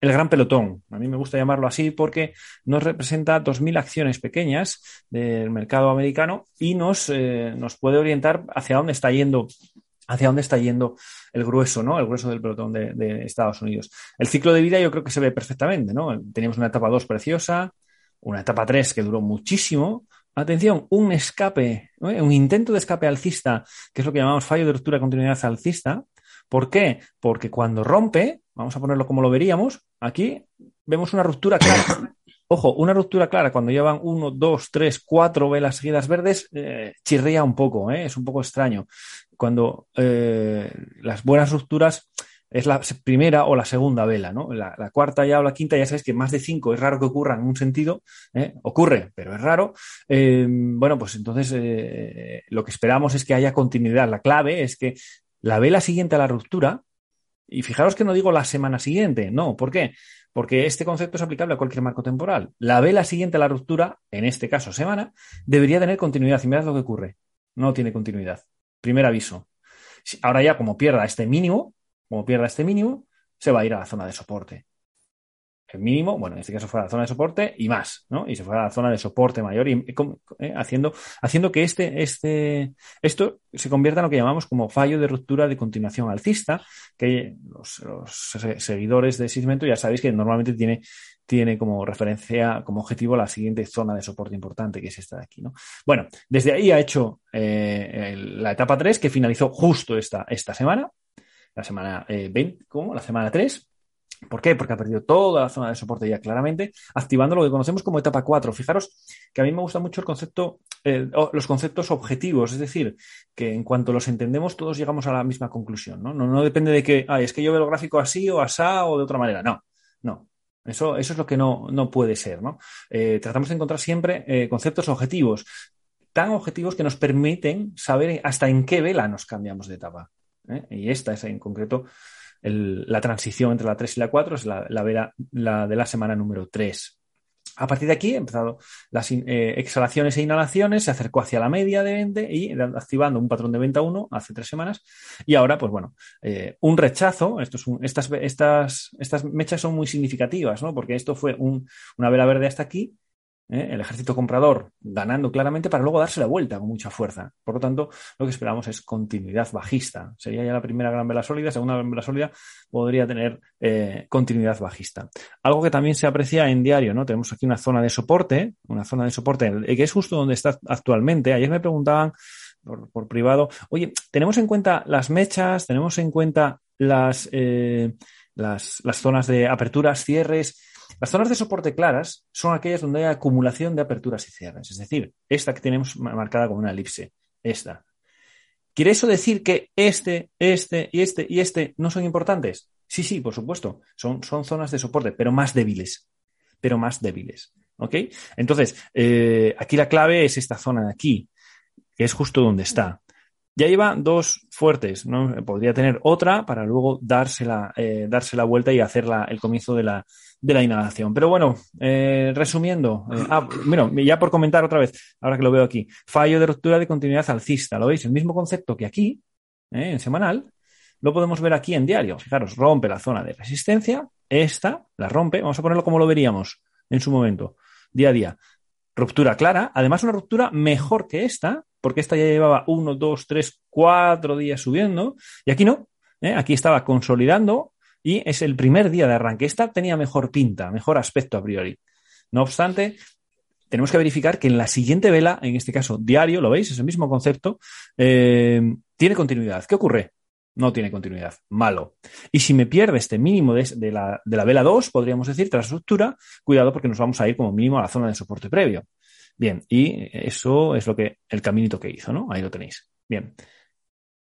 el gran pelotón. A mí me gusta llamarlo así porque nos representa 2.000 acciones pequeñas del mercado americano y nos, eh, nos puede orientar hacia dónde está yendo hacia dónde está yendo el grueso, ¿no? El grueso del pelotón de, Estados Unidos. El ciclo de vida yo creo que se ve perfectamente, ¿no? Teníamos una etapa 2 preciosa, una etapa 3 que duró muchísimo. Atención, un escape, un intento de escape alcista, que es lo que llamamos fallo de ruptura de continuidad alcista. ¿Por qué? Porque cuando rompe, Vamos a ponerlo como lo veríamos. Aquí vemos una ruptura clara. Ojo, una ruptura clara cuando llevan uno, dos, tres, cuatro velas seguidas verdes, eh, chirría un poco, ¿eh? es un poco extraño. Cuando eh, las buenas rupturas es la primera o la segunda vela, ¿no? La, cuarta ya o la quinta, ya sabéis que más de cinco es raro que ocurra en un sentido, ocurre, pero es raro. bueno, pues entonces lo que esperamos es que haya continuidad. La clave es que la vela siguiente a la ruptura y fijaros que no digo la semana siguiente, no, ¿por qué? Porque este concepto es aplicable a cualquier marco temporal. La vela siguiente a la ruptura, en este caso semana, debería tener continuidad. Y mirad lo que ocurre. No tiene continuidad. Primer aviso. Ahora ya, como pierda este mínimo, como pierda este mínimo, se va a ir a la zona de soporte el mínimo, bueno, en este caso fuera la zona de soporte y más, ¿no? Y se fuera la zona de soporte mayor y eh, haciendo, haciendo que este, este, esto se convierta en lo que llamamos como fallo de ruptura de continuación alcista, que los, seguidores de Sismento ya sabéis que normalmente tiene, tiene como referencia, como objetivo la siguiente zona de soporte importante, que es esta de aquí, ¿no? Bueno, desde ahí ha hecho eh, la etapa 3, que finalizó justo esta, esta semana, la semana 20, eh, ¿cómo? La semana 3, ¿Por qué? Porque ha perdido toda la zona de soporte ya claramente, activando lo que conocemos como etapa 4. Fijaros que a mí me gusta mucho el concepto, los conceptos objetivos, es decir, que en cuanto los entendemos todos llegamos a la misma conclusión. No, no, depende de que, es que yo veo el gráfico así o asá o de otra manera. No, no. Eso, eso es lo que no, no puede ser. ¿no? Eh, tratamos de encontrar siempre eh, conceptos objetivos, tan objetivos que nos permiten saber hasta en qué vela nos cambiamos de etapa. ¿eh? Y esta es en concreto la transición entre la 3 y la 4 es la, la, de la semana número 3. A partir de aquí, he empezado las eh, exhalaciones e inhalaciones, se acercó hacia la media de 20 y activando un patrón de venta 1 hace tres semanas. Y ahora, pues bueno, eh, un rechazo. Esto estas, estas, estas mechas son muy significativas, ¿no? Porque esto fue una vela verde hasta aquí ¿eh? el ejército comprador ganando claramente para luego darse la vuelta con mucha fuerza. Por lo tanto, lo que esperamos es continuidad bajista. Sería ya la primera gran vela sólida, segunda gran vela sólida podría tener eh, continuidad bajista. Algo que también se aprecia en diario, ¿no? Tenemos aquí una zona de soporte, una zona de soporte que es justo donde está actualmente. Ayer me preguntaban por, privado, oye, ¿tenemos en cuenta las mechas? ¿Tenemos en cuenta las, eh, las, las zonas de aperturas, cierres? Las zonas de soporte claras son aquellas donde hay acumulación de aperturas y cierres, es decir, esta que tenemos marcada como una elipse, esta. ¿Quiere eso decir que este, este y este y este no son importantes? Sí, sí, por supuesto, son, son zonas de soporte, pero más débiles, pero más débiles. ¿Ok? Entonces, eh, aquí la clave es esta zona de aquí, que es justo donde está. Ya lleva dos fuertes, ¿no? Podría tener otra para luego darse la, eh, darse la vuelta y hacer la, el comienzo de la, de la inhalación. Pero bueno, eh, resumiendo, eh, ah, bueno, ya por comentar otra vez, ahora que lo veo aquí, fallo de ruptura de continuidad alcista, ¿lo veis? El mismo concepto que aquí, en semanal, lo podemos ver aquí en diario. Fijaros, rompe la zona de resistencia, esta la rompe, vamos a ponerlo como lo veríamos en su momento, día a día. Ruptura clara, además una ruptura mejor que esta, porque esta ya llevaba uno, dos, tres, cuatro días subiendo, y aquí no, ¿eh? aquí estaba consolidando y es el primer día de arranque. Esta tenía mejor pinta, mejor aspecto a priori. No obstante, tenemos que verificar que en la siguiente vela, en este caso diario, lo veis, es el mismo concepto, eh, tiene continuidad. ¿Qué ocurre? No tiene continuidad. Malo. Y si me pierde este mínimo de, la, de la, vela 2, podríamos decir, tras ruptura, cuidado porque nos vamos a ir como mínimo a la zona de soporte previo. Bien, y eso es lo que el caminito que hizo, ¿no? Ahí lo tenéis. Bien.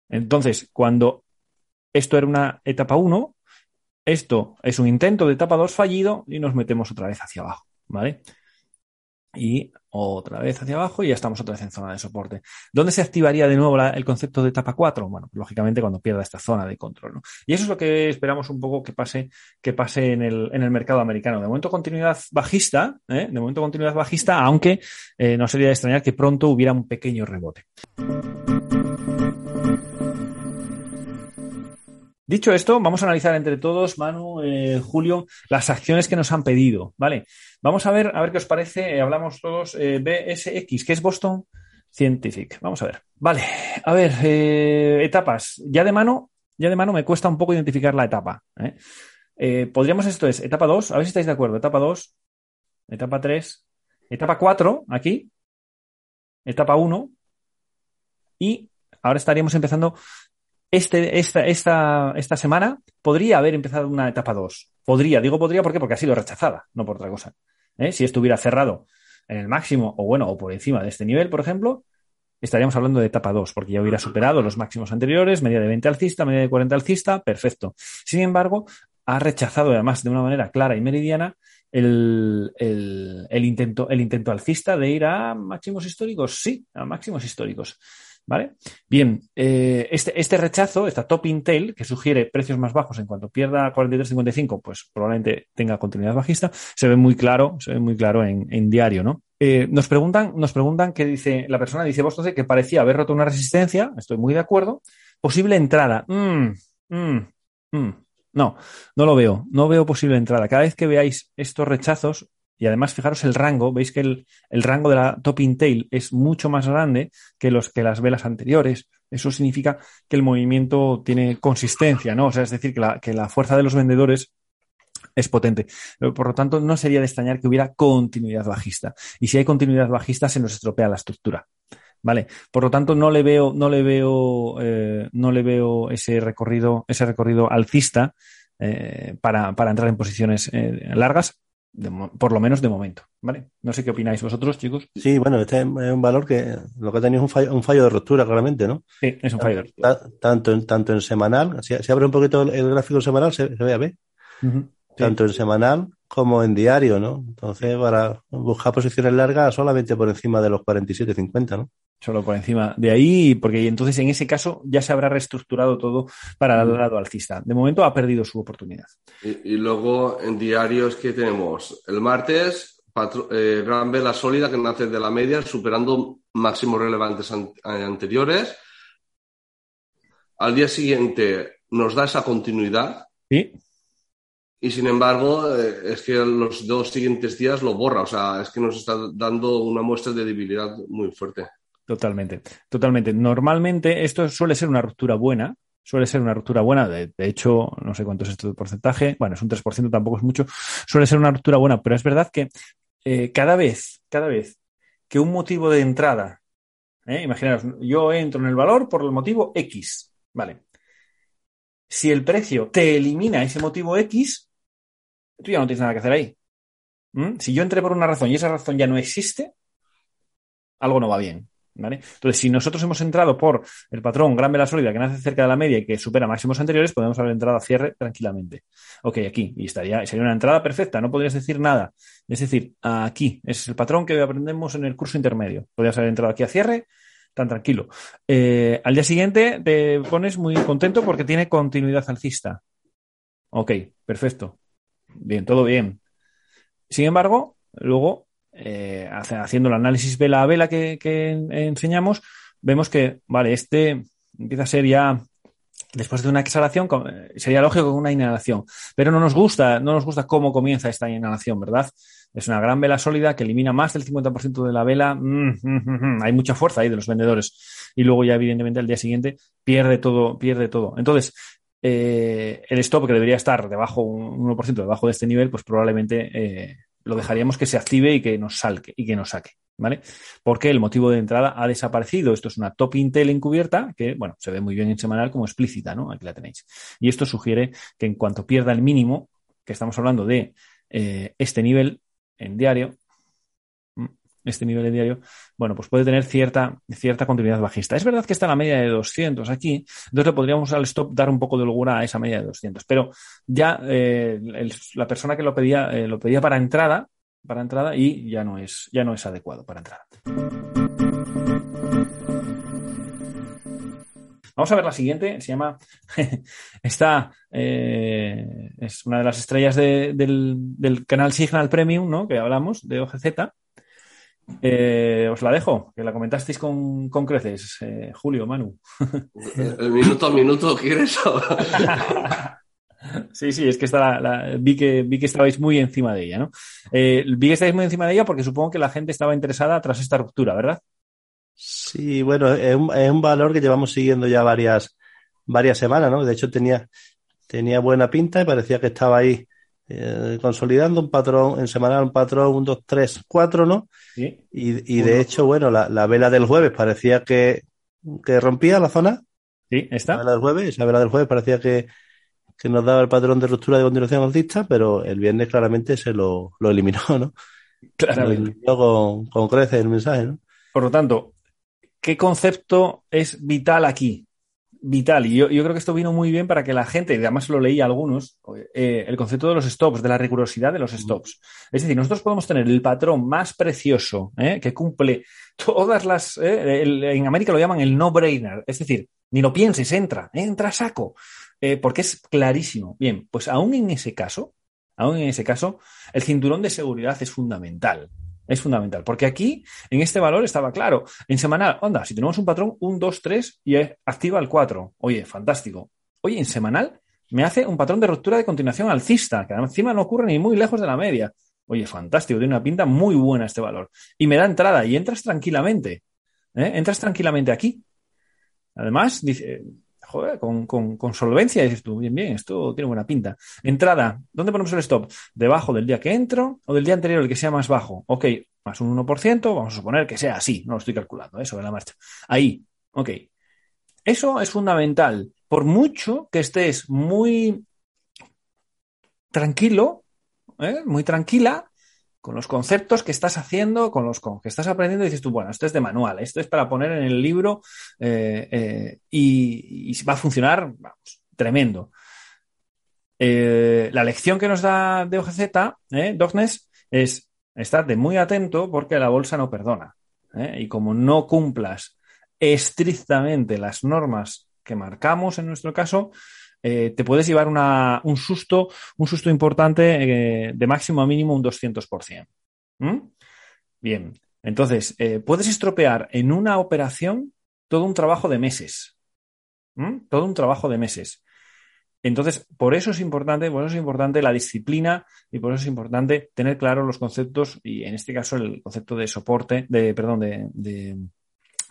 Entonces, cuando esto era una etapa 1, esto es un intento de etapa 2 fallido y nos metemos otra vez hacia abajo, ¿vale? y otra vez hacia abajo y ya estamos otra vez en zona de soporte. ¿Dónde se activaría de nuevo el concepto de etapa 4? Bueno, lógicamente cuando pierda esta zona de control. Y eso es lo que esperamos un poco que pase, que pase en, el, en el mercado americano. De momento continuidad bajista, ¿eh? de momento continuidad bajista, aunque eh, no sería de extrañar que pronto hubiera un pequeño rebote. Dicho esto, vamos a analizar entre todos, Manu, eh, Julio, las acciones que nos han pedido, ¿vale? Vamos a ver, a ver qué os parece. Eh, hablamos todos eh, BSX, ¿qué es Boston Scientific. Vamos a ver. Vale, a ver, etapas. Ya de mano, ya de mano me cuesta un poco identificar la etapa. podríamos, esto es etapa 2, a ver si estáis de acuerdo. Etapa 2, etapa 3, etapa 4, aquí, etapa 1, y ahora estaríamos empezando este, esta, esta, esta semana podría haber empezado una etapa 2. Podría, digo podría ¿por qué? porque ha sido rechazada, no por otra cosa. ¿Eh? Si estuviera cerrado en el máximo o bueno, o por encima de este nivel, por ejemplo, estaríamos hablando de etapa 2, porque ya hubiera superado los máximos anteriores, media de 20 alcista, media de 40 alcista, perfecto. Sin embargo, ha rechazado además de una manera clara y meridiana el, el, el, intento, el intento alcista de ir a máximos históricos, sí, a máximos históricos. ¿Vale? Bien, eh, este, este, rechazo, esta top intel, que sugiere precios más bajos en cuanto pierda 43.55, pues probablemente tenga continuidad bajista, se ve muy claro, se ve muy claro en, diario, ¿no? Eh, nos preguntan, nos preguntan qué dice, la persona dice Boston que parecía haber roto una resistencia, estoy muy de acuerdo. Posible entrada. Mm, mm, mm. No, no lo veo, no veo posible entrada. Cada vez que veáis estos rechazos, y además, fijaros el rango, veis que el, rango de la top tail es mucho más grande que, los, que las velas anteriores. Eso significa que el movimiento tiene consistencia, ¿no? O sea, es decir, que la, que la fuerza de los vendedores es potente. Por lo tanto, no sería de extrañar que hubiera continuidad bajista. Y si hay continuidad bajista, se nos estropea la estructura. Vale. Por lo tanto, no le veo, no le veo, eh, no le veo ese recorrido, ese recorrido alcista eh, para, para, entrar en posiciones eh, largas, por lo menos de momento, ¿vale? No sé qué opináis vosotros, chicos. Sí, bueno, este es un valor que lo que ha tenido es un fallo, un fallo de ruptura, claramente, ¿no? Sí, es un fallo de ruptura. Tanto en, tanto en semanal, si, abre un poquito el, gráfico semanal, se, ve a ver. Tanto en semanal como en diario, ¿no? Entonces, para buscar posiciones largas solamente por encima de los 47.50, ¿no? Solo por encima de ahí, porque entonces en ese caso ya se habrá reestructurado todo para el lado alcista. De momento ha perdido su oportunidad. Y, luego en diarios que tenemos el martes, eh, gran vela sólida que nace de la media, superando máximos relevantes anteriores. Al día siguiente nos da esa continuidad. Sí. Y sin embargo, eh, es que los dos siguientes días lo borra. O sea, es que nos está dando una muestra de debilidad muy fuerte. Totalmente, totalmente. Normalmente esto suele ser una ruptura buena, suele ser una ruptura buena, de, hecho, no sé cuánto es esto de porcentaje, bueno, es un 3%, tampoco es mucho, suele ser una ruptura buena, pero es verdad que eh, cada vez, cada vez que un motivo de entrada, eh, imaginaos, yo entro en el valor por el motivo X, ¿vale? Si el precio te elimina ese motivo X, tú ya no tienes nada que hacer ahí. ¿Mm? Si yo entré por una razón y esa razón ya no existe, algo no va bien. Entonces, si nosotros hemos entrado por el patrón gran vela sólida que nace cerca de la media y que supera máximos anteriores, podemos haber entrado a cierre tranquilamente. Ok, aquí, y estaría, sería una entrada perfecta, no podrías decir nada. Es decir, aquí, es el patrón que aprendemos en el curso intermedio. Podrías haber entrado aquí a cierre, tan tranquilo. Eh, al día siguiente te pones muy contento porque tiene continuidad alcista. Ok, perfecto. Bien, todo bien. Sin embargo, luego eh, haciendo el análisis vela a vela que, enseñamos, vemos que, vale, este empieza a ser ya después de una exhalación, sería lógico una inhalación, pero no nos gusta, no nos gusta cómo comienza esta inhalación, ¿verdad? Es una gran vela sólida que elimina más del 50% de la vela. Mm, mm, mm, Hay mucha fuerza ahí de los vendedores. Y luego ya, evidentemente, al día siguiente pierde todo, pierde todo. Entonces, eh, el stop que debería estar debajo, un 1% debajo de este nivel, pues probablemente eh, lo dejaríamos que se active y que nos salque y que nos saque. ¿Vale? Porque el motivo de entrada ha desaparecido. Esto es una top Intel encubierta que, bueno, se ve muy bien en semanal como explícita, ¿no? Aquí la tenéis. Y esto sugiere que en cuanto pierda el mínimo, que estamos hablando de eh, este nivel en diario, este nivel de diario, bueno, pues puede tener cierta, cierta continuidad bajista. Es verdad que está la media de 200 aquí, entonces le podríamos al stop dar un poco de holgura a esa media de 200, pero ya eh, la persona que lo pedía, eh, lo pedía para entrada, para entrada y ya no es, ya no es adecuado para entrada. Vamos a ver la siguiente, se llama, esta eh, es una de las estrellas del, del, canal Signal Premium, ¿no? Que hablamos, de OGZ, eh, os la dejo, que la comentasteis con, creces, eh, Julio, Manu. El minuto a minuto, ¿quieres? sí, sí, es que vi que vi que estabais muy encima de ella, ¿no? Eh, vi que estabais muy encima de ella porque supongo que la gente estaba interesada tras esta ruptura, ¿verdad? Sí, bueno, es un, valor que llevamos siguiendo ya varias, varias semanas, ¿no? De hecho, tenía, tenía buena pinta y parecía que estaba ahí eh, consolidando un patrón, en semanal un patrón, un 2, 3, 4, ¿no? Y, y de hecho, bueno, la, la, vela del jueves parecía que, que rompía la zona. Sí, está. La vela del jueves, esa vela del jueves parecía que, que nos daba el patrón de ruptura de continuación alcista, pero el viernes claramente se lo, lo eliminó, ¿no? Lo eliminó con, con creces el mensaje, ¿no? Por lo tanto, ¿qué concepto es vital aquí? Vital. Y yo, creo que esto vino muy bien para que la gente, y además lo leí a algunos, eh, el concepto de los stops, de la rigurosidad de los stops. Es decir, nosotros podemos tener el patrón más precioso eh, que cumple todas las. Eh, en América lo llaman el no-brainer. Es decir, ni lo pienses, entra, entra saco. porque es clarísimo. Bien, pues aún en ese caso, aún en ese caso, el cinturón de seguridad es fundamental. Es fundamental, porque aquí, en este valor, estaba claro. En semanal, onda, si tenemos un patrón, un 2, 3 y activa el 4. Oye, fantástico. Oye, en semanal me hace un patrón de ruptura de continuación alcista, que encima no ocurre ni muy lejos de la media. Oye, fantástico, tiene una pinta muy buena este valor. Y me da entrada y entras tranquilamente. ¿eh? Entras tranquilamente aquí. Además, dice, joder, con, con, solvencia, dices tú, bien, bien, esto tiene buena pinta. Entrada, ¿dónde ponemos el stop? ¿Debajo del día que entro o del día anterior, el que sea más bajo? Ok, más un 1%, vamos a suponer que sea así, no lo estoy calculando, eso ¿eh? de la marcha. Ahí, ok. Eso es fundamental. Por mucho que estés muy tranquilo, ¿eh? muy tranquila, con los conceptos que estás haciendo, con los que estás aprendiendo, dices tú, bueno, esto es de manual, esto es para poner en el libro eh, eh, y, va a funcionar, vamos, tremendo. Eh, la lección que nos da de OGZ, eh, Dognes, es estate muy atento porque la bolsa no perdona. Y como no cumplas estrictamente las normas que marcamos en nuestro caso, eh, te puedes llevar un susto, un susto importante eh, de máximo a mínimo un 200%. ¿Mm? Bien, entonces, eh, puedes estropear en una operación todo un trabajo de meses. ¿Mm? Todo un trabajo de meses. Entonces, por eso es importante, por eso es importante la disciplina y por eso es importante tener claros los conceptos y en este caso el concepto de soporte, de, perdón, de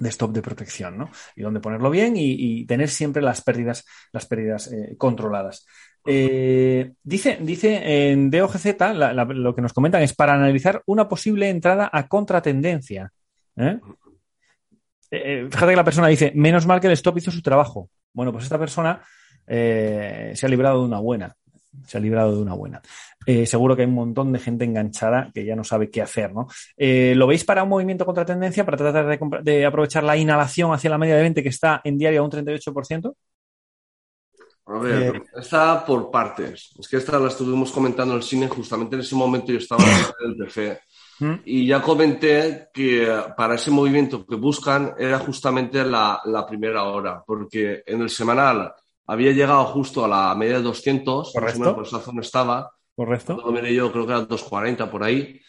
stop de protección, ¿no? Y dónde ponerlo bien y, tener siempre las pérdidas, las pérdidas eh, controladas. Eh, dice, dice en DOGZ, lo que nos comentan es para analizar una posible entrada a contratendencia. ¿eh? fíjate que la persona dice, menos mal que el stop hizo su trabajo. Bueno, pues esta persona se ha librado de una buena. se ha librado de una buena. Eh, seguro que hay un montón de gente enganchada que ya no sabe qué hacer, ¿no? Eh, ¿Lo veis para un movimiento contra tendencia, para tratar de, de, aprovechar la inhalación hacia la media de 20 que está en diario a un 38%? A ver, eh, está por partes. Es que esta la estuvimos comentando en el cine, justamente en ese momento yo estaba en el PC. ¿Mm? Y ya comenté que para ese movimiento que buscan era justamente la, la, primera hora, porque en el semanal había llegado justo a la media de 200, Correcto. por esa zona estaba. Correcto. Cuando yo creo que era 240 por ahí.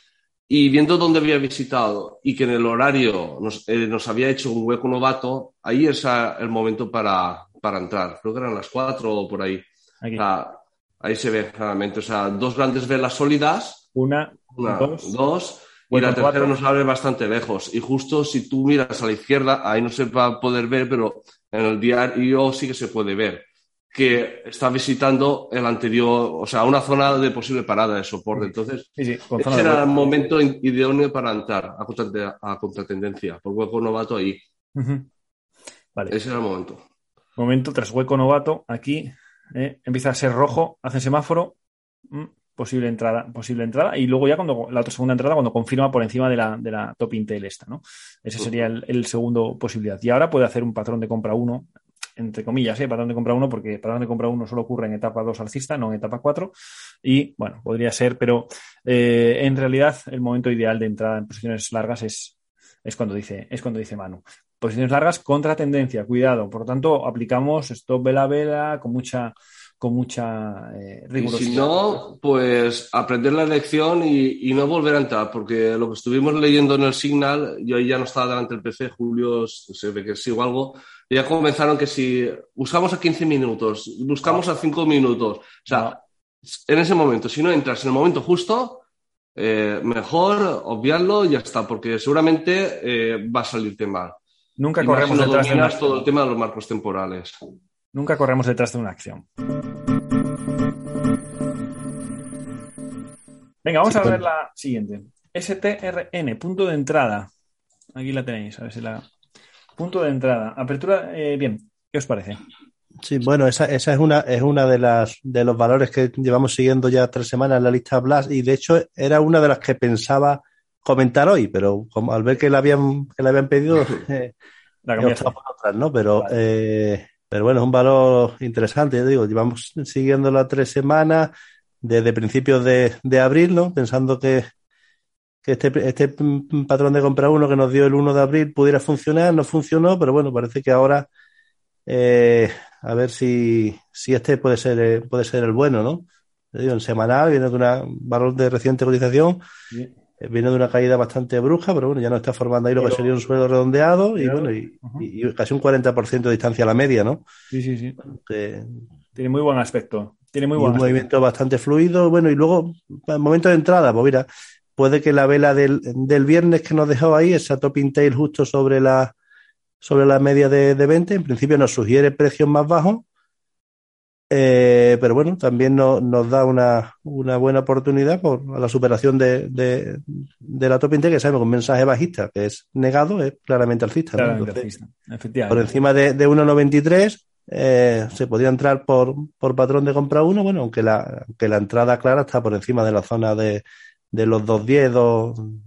Y viendo dónde había visitado y que en el horario nos, eh, nos había hecho un hueco novato, ahí es el momento para, para entrar. Creo que eran las cuatro o por ahí. Sea, ahí se ve claramente. O sea, dos grandes velas sólidas. Una, una dos. dos y la tercera cuatro. nos abre bastante lejos. Y justo si tú miras a la izquierda, ahí no se va a poder ver, pero en el diario sí que se puede ver que está visitando el anterior, o sea, una zona de posible parada de soporte. Entonces, sí, sí, ese era el momento idóneo para entrar a, contra, a contratendencia, por hueco novato ahí. Uh -huh. Vale. Ese era el momento. Momento tras hueco novato, aquí eh, empieza a ser rojo, hace semáforo, mm, posible entrada, posible entrada, y luego ya cuando la otra segunda entrada, cuando confirma por encima de la, de la top Intel esta, ¿no? Ese sería el, el, segundo posibilidad. Y ahora puede hacer un patrón de compra 1, entre comillas, ¿eh? patrón de compra 1, porque patrón de compra 1 solo ocurre en etapa 2 alcista, no en etapa 4. Y bueno, podría ser, pero eh, en realidad el momento ideal de entrada en posiciones largas es, es cuando dice, es cuando dice Manu. Posiciones largas contra tendencia, cuidado. Por lo tanto, aplicamos stop vela vela con mucha con mucha eh, rigurosidad. Y si no, pues aprender la lección y, y, no volver a entrar, porque lo que estuvimos leyendo en el Signal, yo ahí ya no estaba delante del PC, Julio se ve que sigo algo, ya comenzaron que si usamos a 15 minutos, buscamos a 5 minutos, o sea, en ese momento, si no entras en el momento justo, eh, mejor obviarlo y ya está, porque seguramente eh, va a salirte mal. Nunca y corremos detrás de una... todo el tema de los marcos temporales. Nunca corremos detrás de una acción. Venga, vamos a ver la siguiente. STRN, punto de entrada. Aquí la tenéis, a ver si la. Punto de entrada. Apertura, eh, bien, ¿qué os parece? Sí, bueno, esa, esa es una, es una de las de los valores que llevamos siguiendo ya tres semanas en la lista Blast, y de hecho era una de las que pensaba comentar hoy, pero como al ver que la habían, que la habían pedido, eh, la por otras, ¿no? Pero vale. eh, pero bueno, es un valor interesante, ya digo, llevamos siguiéndola tres semanas, desde principios de, de abril, ¿no? Pensando que, que este, este patrón de compra uno que nos dio el 1 de abril pudiera funcionar, no funcionó, pero bueno, parece que ahora eh, a ver si, si este puede ser, puede ser el bueno, ¿no? Digo, en semanal viene de un valor de reciente cotización, sí. viene de una caída bastante bruja, pero bueno, ya no está formando ahí lo pero, que sería un suelo redondeado y bueno, y, uh -huh. y, y, casi un 40% de distancia a la media, ¿no? Sí, sí, sí. Que, Tiene muy buen aspecto. Tiene muy buen movimiento bastante fluido. Bueno, y luego, el momento de entrada, pues mira, puede que la vela del, del viernes que nos dejó ahí, esa topping tail justo sobre la, sobre la media de, de 20, en principio nos sugiere precios más bajos, eh, pero bueno, también no, nos da una, una, buena oportunidad por la superación de, de, de la top que sabemos con mensaje bajista, que es negado, es claramente alcista. Claramente ¿no? Entonces, alcista, efectivamente. Por encima de, de 1,93 eh, se podría entrar por, por patrón de compra 1, bueno, aunque la, aunque la entrada clara está por encima de la zona de, de los 2.10,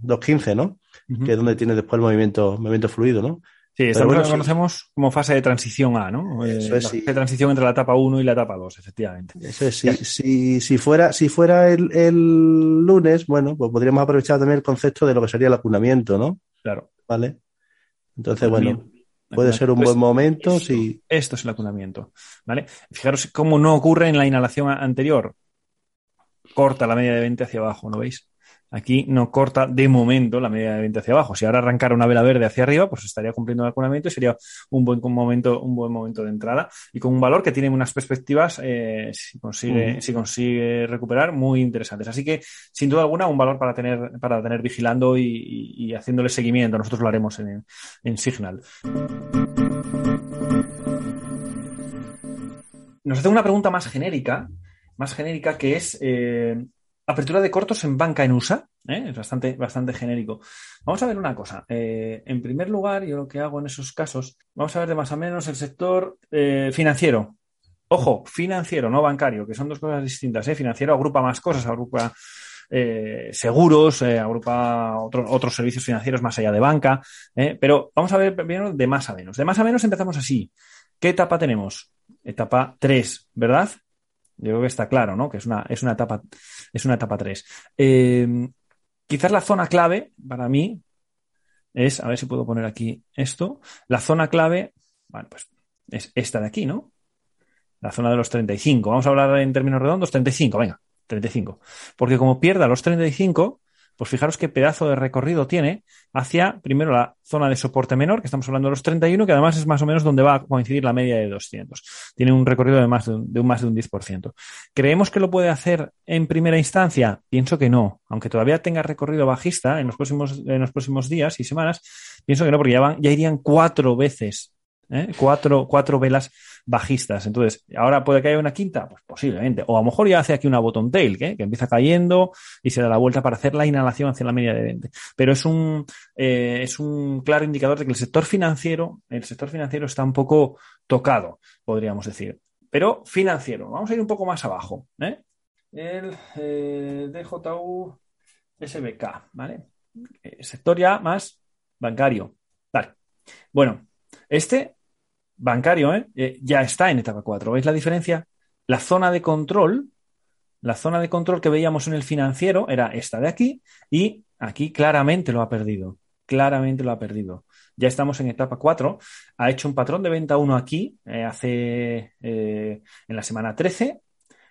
2.15, ¿no? Uh -huh. Que es donde tiene después el movimiento, movimiento fluido, ¿no? Sí, esto bueno, lo conocemos como fase de transición A, ¿no? Eso eh, es, sí. de transición entre la etapa 1 y la etapa 2, efectivamente. Eso es, si, si, si, fuera, si fuera el, el, lunes, bueno, pues podríamos aprovechar también el concepto de lo que sería el acunamiento, ¿no? Claro. ¿Vale? Entonces, bueno, puede ser un buen momento esto, si... Esto es el acunamiento, ¿vale? Fijaros cómo no ocurre en la inhalación anterior. Corta la media de 20 hacia abajo, ¿no veis? Aquí no corta de momento la media de 20 hacia abajo. Si ahora arrancara una vela verde hacia arriba, pues estaría cumpliendo el acunamiento y sería un buen momento, un buen momento de entrada. Y con un valor que tiene unas perspectivas, eh, si, consigue, -huh. si consigue recuperar, muy interesantes. Así que, sin duda alguna, un valor para tener, para tener vigilando y, y, y haciéndole seguimiento. Nosotros lo haremos en, en Signal. Nos hace una pregunta más genérica, más genérica que es eh, apertura de cortos en banca en USA, ¿eh? es bastante, bastante genérico. Vamos a ver una cosa. Eh, en primer lugar, yo lo que hago en esos casos, vamos a ver de más o menos el sector eh, financiero. Ojo, financiero, no bancario, que son dos cosas distintas. Financiero agrupa más cosas, agrupa seguros, agrupa otros servicios financieros más allá de banca. Pero vamos a ver primero de más a menos. De más a menos empezamos así. ¿Qué etapa tenemos? Etapa 3, ¿verdad? Yo creo que está claro, ¿no? Que es una, es una etapa, es una etapa 3. quizás la zona clave para mí es, a ver si puedo poner aquí esto. La zona clave, bueno, pues es esta de aquí, ¿no? La zona de los 35. Vamos a hablar en términos redondos, 35, venga, 35. Porque como pierda los 35, pues fijaros qué pedazo de recorrido tiene hacia, primero, la zona de soporte menor, que estamos hablando de los 31, que además es más o menos donde va a coincidir la media de 200. Tiene un recorrido de más de un, de un más de un 10%. ¿Creemos que lo puede hacer en primera instancia? Pienso que no. Aunque todavía tenga recorrido bajista en los próximos, en los próximos días y semanas, pienso que no, porque ya, van, ya irían cuatro veces, ¿eh? cuatro, cuatro velas bajistas. Entonces, ¿ahora puede que haya una quinta? Pues posiblemente. O a lo mejor ya hace aquí una bottom tail, que empieza cayendo y se da la vuelta para hacer la inhalación hacia la media de 20. Pero es un, eh, es un claro indicador de que el sector financiero, el sector financiero está un poco tocado, podríamos decir. Pero financiero. Vamos a ir un poco más abajo. ¿eh? El eh, DJU SBK, ¿vale? sector ya más bancario. Vale. Bueno, este bancario ¿eh? Eh, ya está en etapa 4. ¿Veis la diferencia? La zona de control, la zona de control que veíamos en el financiero era esta de aquí y aquí claramente lo ha perdido. Claramente lo ha perdido. Ya estamos en etapa 4. Ha hecho un patrón de venta 1 aquí eh, hace en la semana 13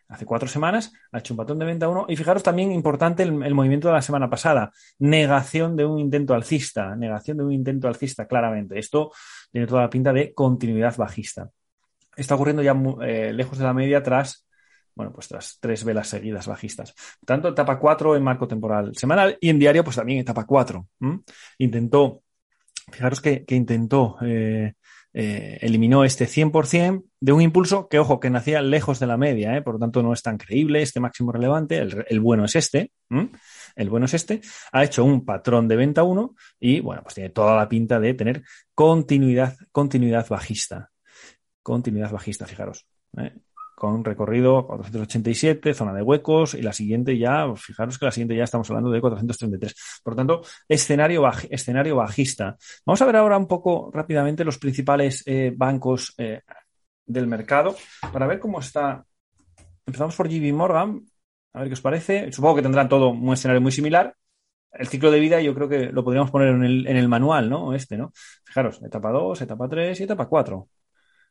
hace cuatro semanas, ha hecho un patrón de venta 1. Y fijaros también importante el, movimiento de la semana pasada. Negación de un intento alcista. Negación de un intento alcista, claramente. Esto tiene toda la pinta de continuidad bajista. Está ocurriendo ya eh, lejos de la media tras, bueno, pues tras tres velas seguidas bajistas. Tanto etapa 4 en marco temporal semanal y en diario, pues también etapa 4. Intentó, fijaros que, intentó eh, eh, eliminó este 100% de un impulso que, ojo, que nacía lejos de la media, ¿eh? por lo tanto no es tan creíble este máximo relevante, el, bueno es este, el bueno es este, ha hecho un patrón de venta 1 y, bueno, pues tiene toda la pinta de tener continuidad, continuidad bajista. Continuidad bajista, fijaros. ¿eh? Con recorrido 487, zona de huecos, y la siguiente ya, fijaros que la siguiente ya estamos hablando de 433. Por lo tanto, escenario, escenario bajista. Vamos a ver ahora un poco rápidamente los principales eh, bancos eh, del mercado para ver cómo está. Empezamos por JP Morgan, a ver qué os parece. Supongo que tendrán todo un escenario muy similar. El ciclo de vida yo creo que lo podríamos poner en el, en el manual, ¿no? Este, ¿no? Fijaros, etapa 2, etapa 3 y etapa 4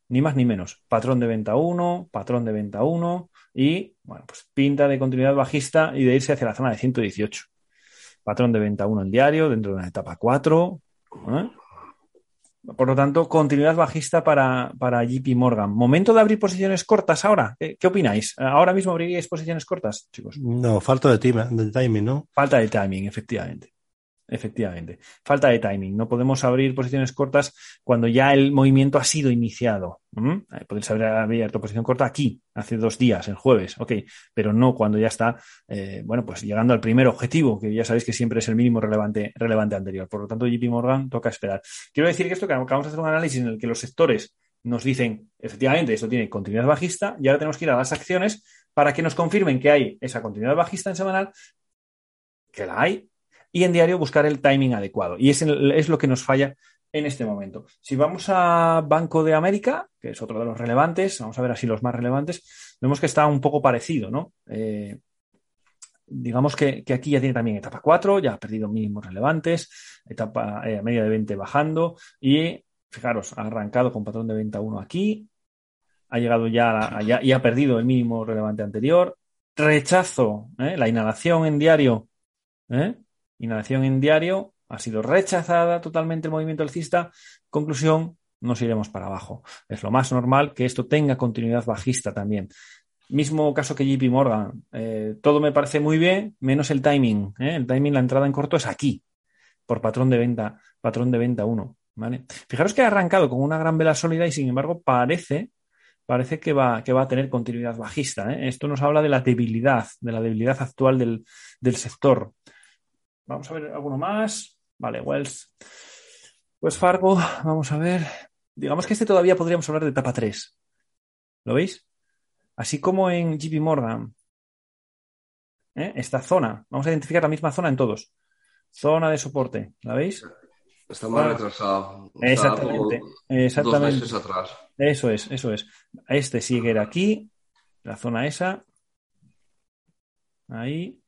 ni más ni menos. Patrón de venta 1, patrón de venta 1 y, bueno, pues pinta de continuidad bajista y de irse hacia la zona de 118. Patrón de venta 1 en diario dentro de una etapa 4. ¿eh? Por lo tanto, continuidad bajista para, para JP Morgan. ¿Momento de abrir posiciones cortas ahora? ¿Qué, opináis? ¿Ahora mismo abriríais posiciones cortas, chicos? No, falta de, de timing, ¿no? Falta de timing, efectivamente. Efectivamente. Falta de timing. No podemos abrir posiciones cortas cuando ya el movimiento ha sido iniciado. ¿Mm? Podéis haber abierto posición corta aquí, hace dos días, el jueves, ok, pero no cuando ya está, eh, bueno, pues llegando al primer objetivo, que ya sabéis que siempre es el mínimo relevante, relevante anterior. Por lo tanto, JP Morgan toca esperar. Quiero decir que esto, que acabamos de hacer un análisis en el que los sectores nos dicen, efectivamente, esto tiene continuidad bajista, y ahora tenemos que ir a las acciones para que nos confirmen que hay esa continuidad bajista en semanal, que la hay, y en diario buscar el timing adecuado. Y es, es lo que nos falla en este momento. Si vamos a Banco de América, que es otro de los relevantes, vamos a ver así los más relevantes, vemos que está un poco parecido, ¿no? Eh, digamos que, aquí ya tiene también etapa 4, ya ha perdido mínimos relevantes, etapa eh, media de 20 bajando y fijaros, ha arrancado con patrón de venta 1 aquí, ha llegado ya, y ha perdido el mínimo relevante anterior, rechazo, ¿eh? la inhalación en diario, ¿eh? Inhalación en diario ha sido rechazada totalmente el movimiento alcista. Conclusión, nos iremos para abajo. Es lo más normal que esto tenga continuidad bajista también. Mismo caso que JP Morgan. Eh, todo me parece muy bien, menos el timing. ¿eh? El timing, la entrada en corto es aquí, por patrón de venta, patrón de venta 1. ¿vale? Fijaros que ha arrancado con una gran vela sólida y sin embargo parece, parece que, va, que va a tener continuidad bajista. ¿eh? Esto nos habla de la debilidad, de la debilidad actual del, del sector. Vamos a ver alguno más. Vale, Wells. Pues Fargo, vamos a ver. Digamos que este todavía podríamos hablar de etapa 3. ¿Lo veis? así como en JP Morgan, ¿eh? esta zona, vamos a identificar la misma zona en todos. Zona de soporte, ¿la veis? Está más retrasado. exactamente. exactamente. Dos meses atrás. Eso es, eso es. Este sigue aquí, la zona esa. Ahí.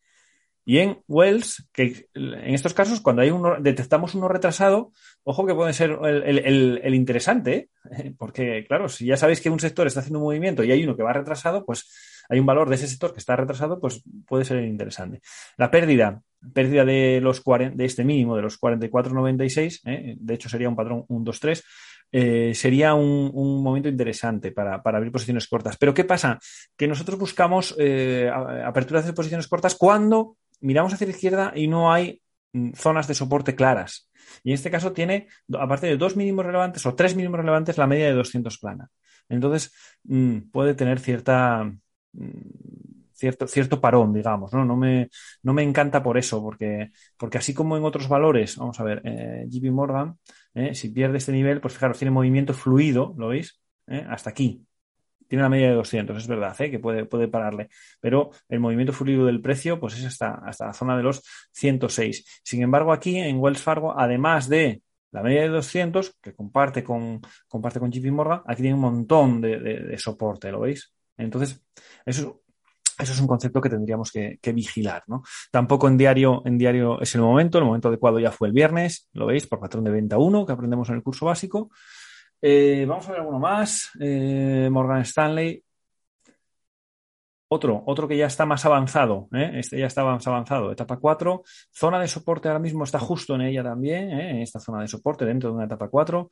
Y en Wells, que en estos casos, cuando hay uno, detectamos uno retrasado, ojo que puede ser el, interesante, ¿eh? porque claro, si ya sabéis que un sector está haciendo un movimiento y hay uno que va retrasado, pues hay un valor de ese sector que está retrasado, pues puede ser interesante. La pérdida, pérdida de los de este mínimo de los 44.96, ¿eh? de hecho sería un patrón 1, 2, 3, sería un, momento interesante para, abrir posiciones cortas. Pero ¿qué pasa? Que nosotros buscamos eh, aperturas de posiciones cortas cuando miramos hacia la izquierda y no hay mm, zonas de soporte claras. Y en este caso tiene, aparte de dos mínimos relevantes o tres mínimos relevantes, la media de 200 plana. Entonces, mm, puede tener cierta, mm, cierto, cierto parón, digamos. ¿no? No, me, no me encanta por eso, porque, porque así como en otros valores, vamos a ver, eh, JP Morgan, eh, si pierde este nivel, pues fijaros, tiene movimiento fluido, ¿lo veis? Eh, hasta aquí tiene una media de 200, es verdad, ¿eh? que puede, puede pararle, pero el movimiento fluido del precio pues es hasta, hasta la zona de los 106. Sin embargo, aquí en Wells Fargo, además de la media de 200, que comparte con, comparte con JP aquí tiene un montón de, soporte, ¿lo veis? Entonces, eso, eso es un concepto que tendríamos que, vigilar, ¿no? Tampoco en diario, en diario es el momento, el momento adecuado ya fue el viernes, lo veis, por patrón de venta 1 que aprendemos en el curso básico. Eh, vamos a ver alguno más. Eh, Morgan Stanley. Otro, otro que ya está más avanzado, ¿eh? este ya está más avanzado, etapa 4. Zona de soporte ahora mismo está justo en ella también, en esta zona de soporte dentro de una etapa 4.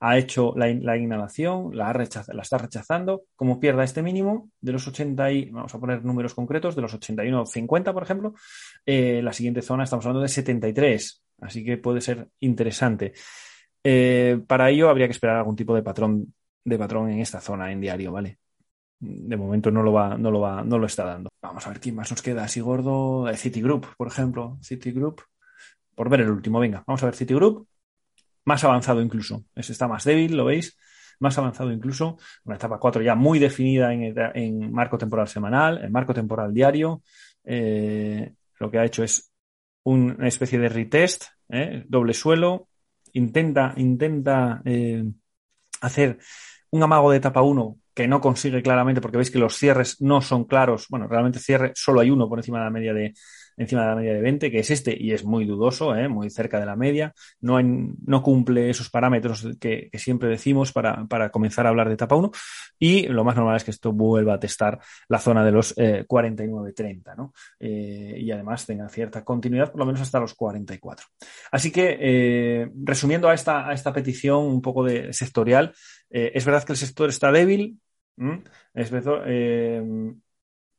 Ha hecho la, inhalación, la, la, está rechazando. Como pierda este mínimo de los 80 y, vamos a poner números concretos, de los 81,50 por ejemplo, la siguiente zona estamos hablando de 73, así que puede ser interesante. Eh, para ello habría que esperar algún tipo de patrón, de patrón en esta zona en diario, ¿vale? De momento no lo va, no lo va, no lo está dando. Vamos a ver quién más nos queda así gordo. Eh, Citigroup, por ejemplo. Citigroup. Por ver el último, venga, vamos a ver Citigroup. Más avanzado incluso. Ese está más débil, ¿lo veis? Más avanzado incluso. Una etapa 4 ya muy definida en, marco temporal semanal, en marco temporal diario. Eh, lo que ha hecho es una especie de retest, doble suelo, intenta, intenta eh, hacer un amago de etapa 1 que no consigue claramente porque veis que los cierres no son claros. Bueno, realmente cierre solo hay uno por encima de la media de, encima de la media de 20, que es este, y es muy dudoso, ¿eh? muy cerca de la media. No, no cumple esos parámetros que, siempre decimos para, comenzar a hablar de etapa 1. Y lo más normal es que esto vuelva a testar la zona de los 49-30, eh, ¿no? Eh, y además tenga cierta continuidad, por lo menos hasta los 44. Así que, resumiendo a esta, a esta petición un poco de sectorial, es verdad que el sector está débil,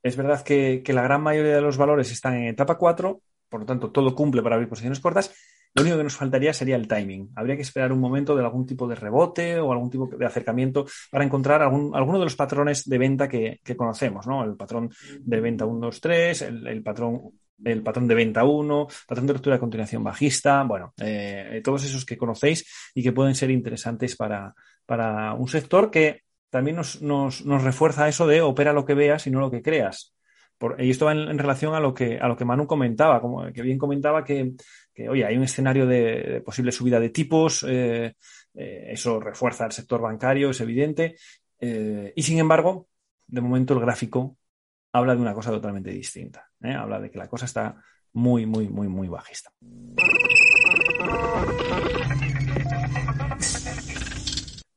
es verdad que, la gran mayoría de los valores están en etapa 4, por lo tanto todo cumple para abrir posiciones cortas. Lo único que nos faltaría sería el timing. Habría que esperar un momento de algún tipo de rebote o algún tipo de acercamiento para encontrar algún, alguno de los patrones de venta que, conocemos, ¿no? El patrón de venta 1, 2, 3, el, patrón el patrón de venta 1, patrón de ruptura de continuación bajista, bueno, eh, todos esos que conocéis y que pueden ser interesantes para, para un sector que también nos, refuerza eso de opera lo que veas y no lo que creas. y esto va en, relación a lo que que Manu comentaba, que bien comentaba que, oye, hay un escenario de, posible subida de tipos, eh, eh, eso refuerza el sector bancario, es evidente, eh, y sin embargo, de momento el gráfico habla de una cosa totalmente distinta. Habla de que la cosa está muy, muy, muy, muy bajista.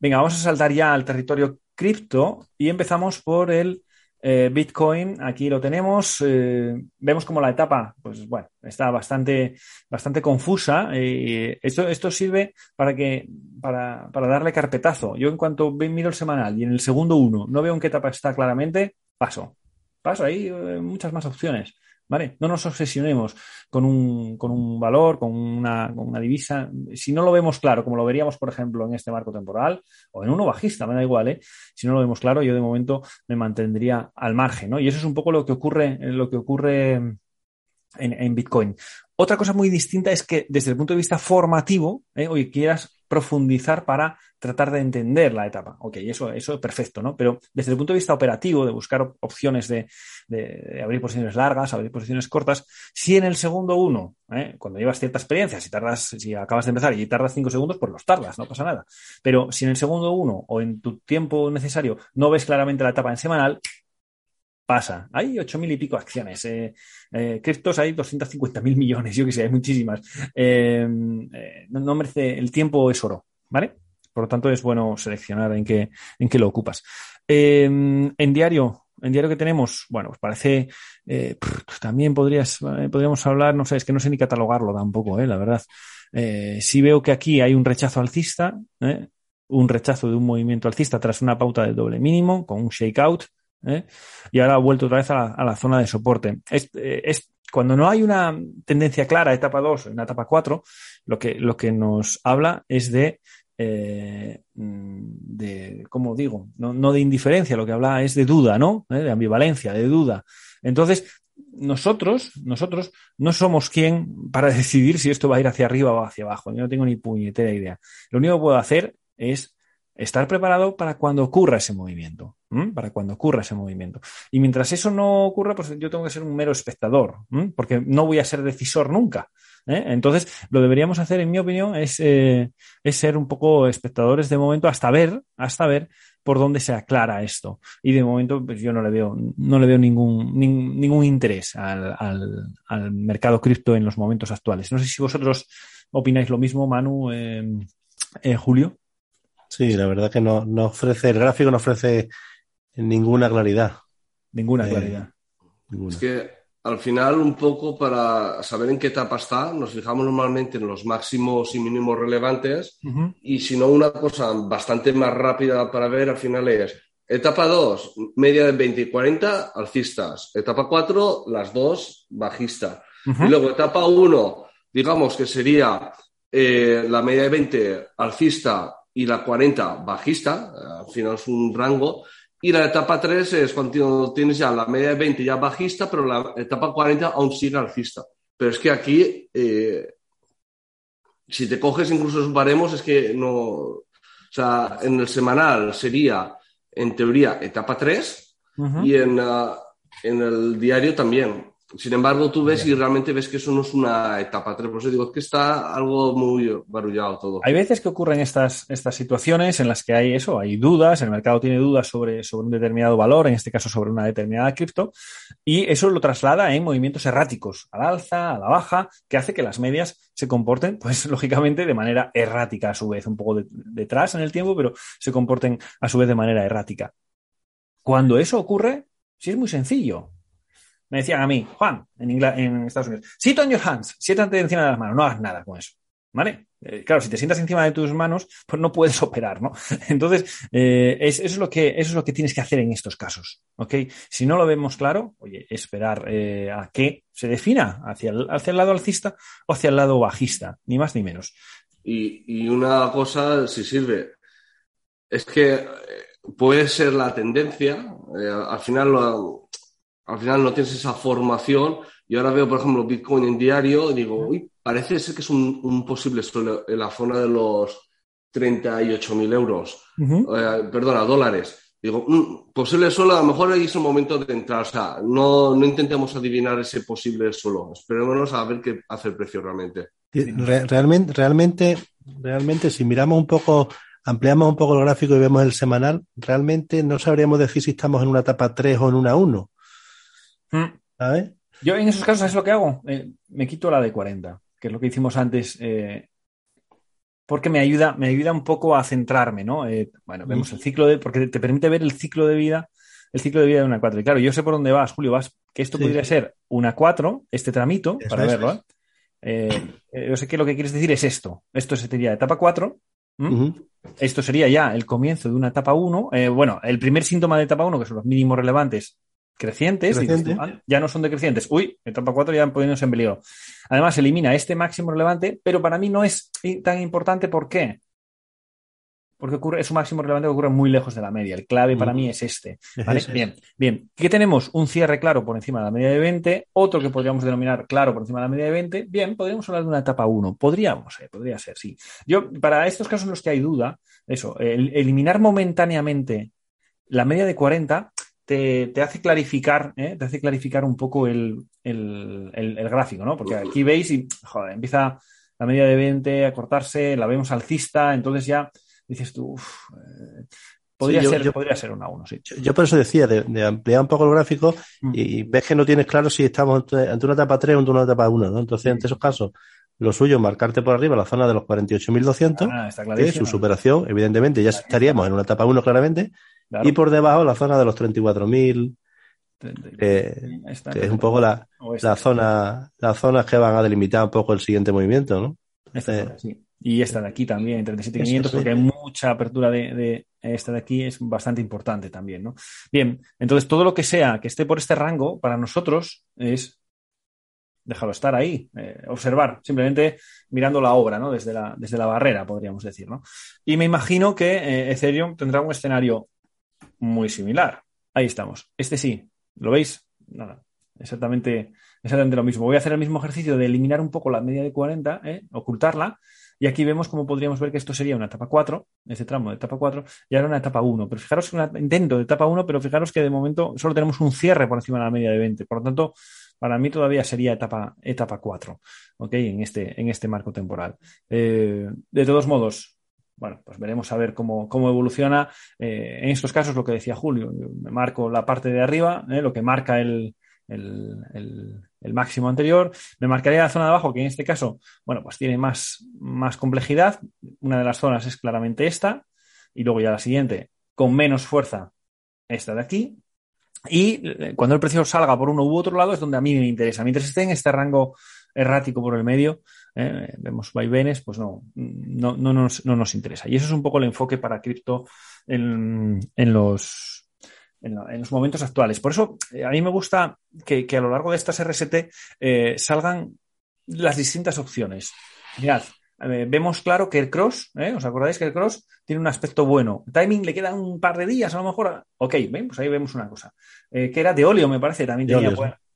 Venga, vamos a saltar ya al territorio cripto y empezamos por el eh, Bitcoin. Aquí lo tenemos. Eh, vemos como la etapa, pues bueno, está bastante, bastante confusa. y esto, esto sirve para que, para, para, darle carpetazo. Yo en cuanto miro el semanal y en el segundo uno no veo en qué etapa está claramente, paso. Paso, hay eh, muchas más opciones. ¿Vale? No nos obsesionemos con un, con un valor, con una, con una, divisa. Si no lo vemos claro, como lo veríamos, por ejemplo, en este marco temporal, o en uno bajista, me da igual, ¿eh? Si no lo vemos claro, yo de momento me mantendría al margen, ¿no? Y eso es un poco lo que ocurre, lo que ocurre en, en Bitcoin. Otra cosa muy distinta es que desde el punto de vista formativo, ¿eh? oye, quieras profundizar para tratar de entender la etapa. Ok, eso, es perfecto, ¿no? Pero desde el punto de vista operativo, de buscar opciones de, de, abrir posiciones largas, abrir posiciones cortas, si en el segundo uno, ¿eh? cuando llevas cierta experiencia, si tardas, si acabas de empezar y tardas cinco segundos, pues los tardas, no pasa nada. Pero si en el segundo uno o en tu tiempo necesario no ves claramente la etapa en semanal, pasa. Hay ocho mil y pico acciones. Eh, eh, criptos hay 250 mil millones, yo que sé, hay muchísimas. Eh, eh, no, merece, el tiempo es oro, ¿vale? Por lo tanto, es bueno seleccionar en qué, en qué lo ocupas. en diario, en diario que tenemos, bueno, pues parece, también podrías, podríamos hablar, no sé, es que no sé ni catalogarlo tampoco, la verdad. sí veo que aquí hay un rechazo alcista, un rechazo de un movimiento alcista tras una pauta de doble mínimo, con un shakeout, ¿eh? y ahora ha vuelto otra vez a la, zona de soporte. Eh, es, cuando no hay una tendencia clara, etapa 2 o una etapa 4, lo que, lo que nos habla es de, eh, de ¿cómo digo? No, de indiferencia, lo que habla es de duda, ¿no? De ambivalencia, de duda. Entonces, nosotros, nosotros no somos quien para decidir si esto va a ir hacia arriba o hacia abajo. Yo no tengo ni puñetera idea. Lo único que puedo hacer es estar preparado para cuando ocurra ese movimiento, para cuando ocurra ese movimiento. Y mientras eso no ocurra, pues yo tengo que ser un mero espectador, porque no voy a ser decisor nunca. ¿eh? Entonces, lo deberíamos hacer, en mi opinión, es, eh, es, ser un poco espectadores de momento hasta ver, hasta ver por dónde se aclara esto. Y de momento, pues yo no le veo, no le veo ningún, ningún interés al, al, mercado cripto en los momentos actuales. No sé si vosotros opináis lo mismo, Manu, eh, Julio. Sí, la verdad que no, no ofrece, el gráfico no ofrece ninguna claridad. Ninguna eh, claridad. Es que al final, un poco para saber en qué etapa está, nos fijamos normalmente en los máximos y mínimos relevantes y si no, una cosa bastante más rápida para ver al final es etapa 2, media de 20 y 40, alcistas. Etapa 4, las dos, bajista. Y luego etapa 1, digamos que sería eh, la media de 20 alcista y la 40 bajista, al final es un rango, y la etapa 3 es cuando tienes ya la media de 20 ya bajista, pero la etapa 40 aún sigue alcista. Pero es que aquí, eh, si te coges incluso esos baremos, es que no. O sea, en el semanal sería, en teoría, etapa 3 y en, uh, en el diario también. Sin embargo, tú ves y realmente ves que eso no es una etapa 3. Por eso digo que está algo muy barullado todo. Hay veces que ocurren estas, estas situaciones en las que hay eso, hay dudas, el mercado tiene dudas sobre, sobre un determinado valor, en este caso sobre una determinada cripto, y eso lo traslada en movimientos erráticos, al alza, a la baja, que hace que las medias se comporten, pues lógicamente, de manera errática a su vez, un poco detrás en el tiempo, pero se comporten a su vez de manera errática. Cuando eso ocurre, sí es muy sencillo me decían a mí, Juan, en, en Estados Unidos, sit on your hands, siéntate encima de las manos, no hagas nada con eso. ¿Vale? Eh, claro, si te sientas encima de tus manos, pues no puedes operar, ¿no? Entonces, eh, eso, es lo que, eso es lo que tienes que hacer en estos casos, ¿ok? Si no lo vemos claro, oye, esperar eh, a que se defina hacia el, hacia el lado alcista o hacia el lado bajista, ni más ni menos. Y, y una cosa, si sirve, es que puede ser la tendencia, al final lo, al final no tienes esa formación. Y ahora veo, por ejemplo, Bitcoin en diario y digo, uy, parece ser que es un, posible suelo en la zona de los 38.000 euros, eh, perdona, dólares. Digo, mm, posible suelo, a lo mejor ahí es el momento de entrar. O sea, no, no intentemos adivinar ese posible suelo. Esperémonos a ver qué hace el precio realmente. Realmente, realmente, realmente, si miramos un poco, ampliamos un poco el gráfico y vemos el semanal, realmente no sabríamos decir si estamos en una etapa 3 o en una 1 Mm. Yo en esos casos, es lo que hago? Eh, me quito la de 40, que es lo que hicimos antes, eh, porque me ayuda, me ayuda un poco a centrarme, ¿no? Eh, bueno, vemos el ciclo de, porque te permite ver el ciclo de vida, el ciclo de vida de una 4. Y claro, yo sé por dónde vas, Julio, vas, que esto podría ser una 4, este tramito, para verlo, yo sé que lo que quieres decir es esto. Esto sería etapa 4. Esto sería ya el comienzo de una etapa 1. bueno, el primer síntoma de etapa 1, que son los mínimos relevantes, crecientes, ya no son decrecientes. Uy, etapa 4 ya poniéndose en peligro. Además, elimina este máximo relevante, pero para mí no es tan importante. ¿Por qué? porque ocurre, es un máximo relevante que ocurre muy lejos de la media. El clave para mí es este. Bien, bien. ¿Qué tenemos? Un cierre claro por encima de la media de 20, otro que podríamos denominar claro por encima de la media de 20. Bien, podríamos hablar de una etapa 1. Podríamos, eh, podría ser, sí. Yo, para estos casos en los que hay duda, eso, eliminar momentáneamente la media de 40 te, hace clarificar, ¿eh? te hace clarificar un poco el, gráfico, ¿no? Porque aquí veis y, joder, empieza la media de 20 a cortarse, la vemos alcista, entonces ya dices tú, eh, podría, ser, podría ser una 1, sí. Yo, por eso decía, de, ampliar un poco el gráfico mm. y, ves que no tienes claro si estamos ante una etapa 3 o ante una etapa 1, ¿no? Entonces, en esos casos, lo suyo es marcarte por arriba la zona de los 48.200, ah, que su superación, evidentemente, ya estaríamos en una etapa 1 claramente, y por debajo la zona de los 34.000, que es un poco la, la zona, las zonas que van a delimitar un poco el siguiente movimiento, ¿no? Y esta de aquí también, 37.500, porque hay mucha apertura de, esta de aquí, es bastante importante también, ¿no? Bien, entonces todo lo que sea que esté por este rango, para nosotros es déjalo estar ahí, eh, observar, simplemente mirando la obra, ¿no? Desde la, desde la barrera, podríamos decir, ¿no? Y me imagino que eh, Ethereum tendrá un escenario muy similar. Ahí estamos. Este sí, ¿lo veis? Nada, exactamente, exactamente lo mismo. Voy a hacer el mismo ejercicio de eliminar un poco la media de 40, ¿eh? ocultarla, y aquí vemos cómo podríamos ver que esto sería una etapa 4, este tramo de etapa 4, y ahora una etapa 1. Pero fijaros que un intento de etapa 1, pero fijaros que de momento solo tenemos un cierre por encima de la media de 20. Por lo tanto, para mí todavía sería etapa, etapa 4, ¿ok? En este, en este marco temporal. Eh, de todos modos, bueno, pues veremos a ver cómo, evoluciona. Eh, en estos casos, lo que decía Julio, me marco la parte de arriba, eh, lo que marca el, máximo anterior. Me marcaría la zona de abajo, que en este caso, bueno, pues tiene más, más complejidad. Una de las zonas es claramente esta, y luego ya la siguiente, con menos fuerza, esta de aquí. Y eh, cuando el precio salga por uno u otro lado es donde a mí me interesa. Mientras esté en este rango errático por el medio, eh, vemos vaivenes, pues no, no, no, nos, no nos interesa. Y eso es un poco el enfoque para cripto en, en los, en, los momentos actuales. Por eso eh, a mí me gusta que, a lo largo de estas RST salgan las distintas opciones. Mirad, vemos claro que el cross, ¿os acordáis que el cross tiene un aspecto bueno? Timing le quedan un par de días, a lo mejor. Ok, ¿ven? pues ahí vemos una cosa. que era de óleo, me parece, también tenía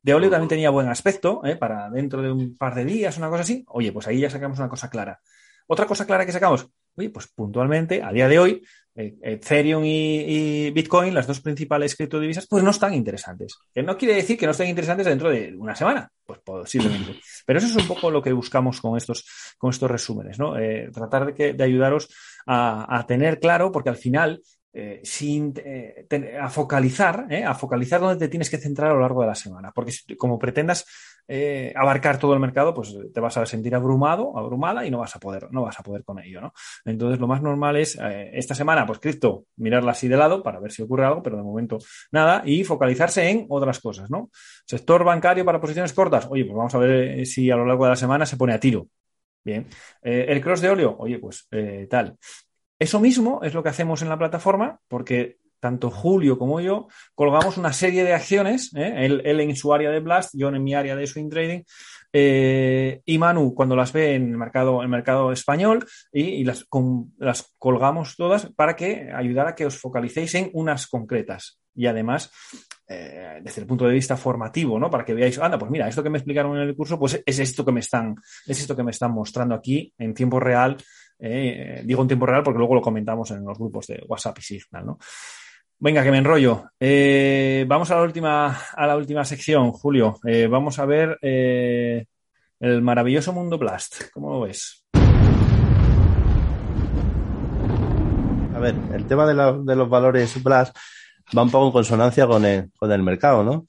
de óleo también tenía buen aspecto, ¿eh? para dentro de un par de días, una cosa así. Oye, pues ahí ya sacamos una cosa clara. Otra cosa clara que sacamos, oye, pues puntualmente, a día de hoy, eh, Ethereum y, Bitcoin, las dos principales criptodivisas, pues no están interesantes. Que no quiere decir que no estén interesantes dentro de una semana, pues posiblemente. Pero eso es un poco lo que buscamos con estos, con estos resúmenes, ¿no? Eh, tratar de, ayudaros a, tener claro, porque al final eh, sin, eh, a focalizar, eh, a focalizar donde te tienes que centrar a lo largo de la semana. Porque como pretendas abarcar todo el mercado, pues te vas a sentir abrumado, abrumada y no vas a poder, no vas a poder con ello, ¿no? Entonces, lo más normal es esta semana, pues cripto, mirarla así de lado para ver si ocurre algo, pero de momento nada, y focalizarse en otras cosas, ¿no? Sector bancario para posiciones cortas, oye, pues vamos a ver si a lo largo de la semana se pone a tiro. Bien. el cross de óleo, oye, pues tal. Eso mismo es lo que hacemos en la plataforma, porque tanto Julio como yo colgamos una serie de acciones, ¿eh? él, en su área de Blast, yo en mi área de swing trading, eh, y Manu cuando las ve en el mercado, el mercado español, y, las, colgamos todas para que ayudar a que os focalicéis en unas concretas. Y además, eh, desde el punto de vista formativo, ¿no? Para que veáis, anda, pues mira, esto que me explicaron en el curso, pues es esto que me están, es esto que me están mostrando aquí en tiempo real eh, digo en tiempo real porque luego lo comentamos en los grupos de WhatsApp y Signal, ¿no? Venga, que me enrollo. Eh, vamos a la última, a la última sección, Julio. Eh, vamos a ver el maravilloso mundo Blast. ¿Cómo lo ves? A ver, el tema de, los valores Blast va un poco en consonancia con el, con el mercado, ¿no?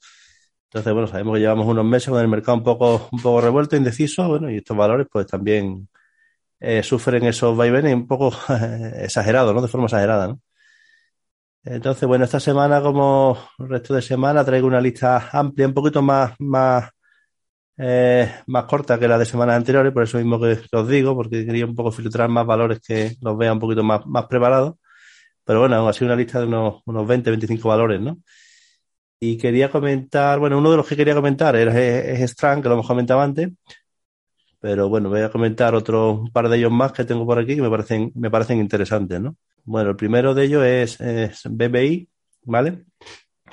Entonces, bueno, sabemos que llevamos unos meses con el mercado un poco, un poco revuelto, indeciso, bueno, y estos valores pues también eh, sufren esos vaivenes un poco exagerados, ¿no? De forma exagerada. Entonces, bueno, esta semana, como el resto de semana, traigo una lista amplia, un poquito más, más, eh, más corta que la de semanas anteriores, por eso mismo que, os digo, porque quería un poco filtrar más valores que los vea un poquito más, más preparados. Pero bueno, aún así una lista de unos, unos 20, 25 valores, ¿no? Y quería comentar, bueno, uno de los que quería comentar es, es Strang, que lo hemos comentado antes, pero bueno, voy a comentar otro un par de ellos más que tengo por aquí que me parecen, me parecen interesantes, ¿no? Bueno, el primero de ellos es, BBI, ¿vale?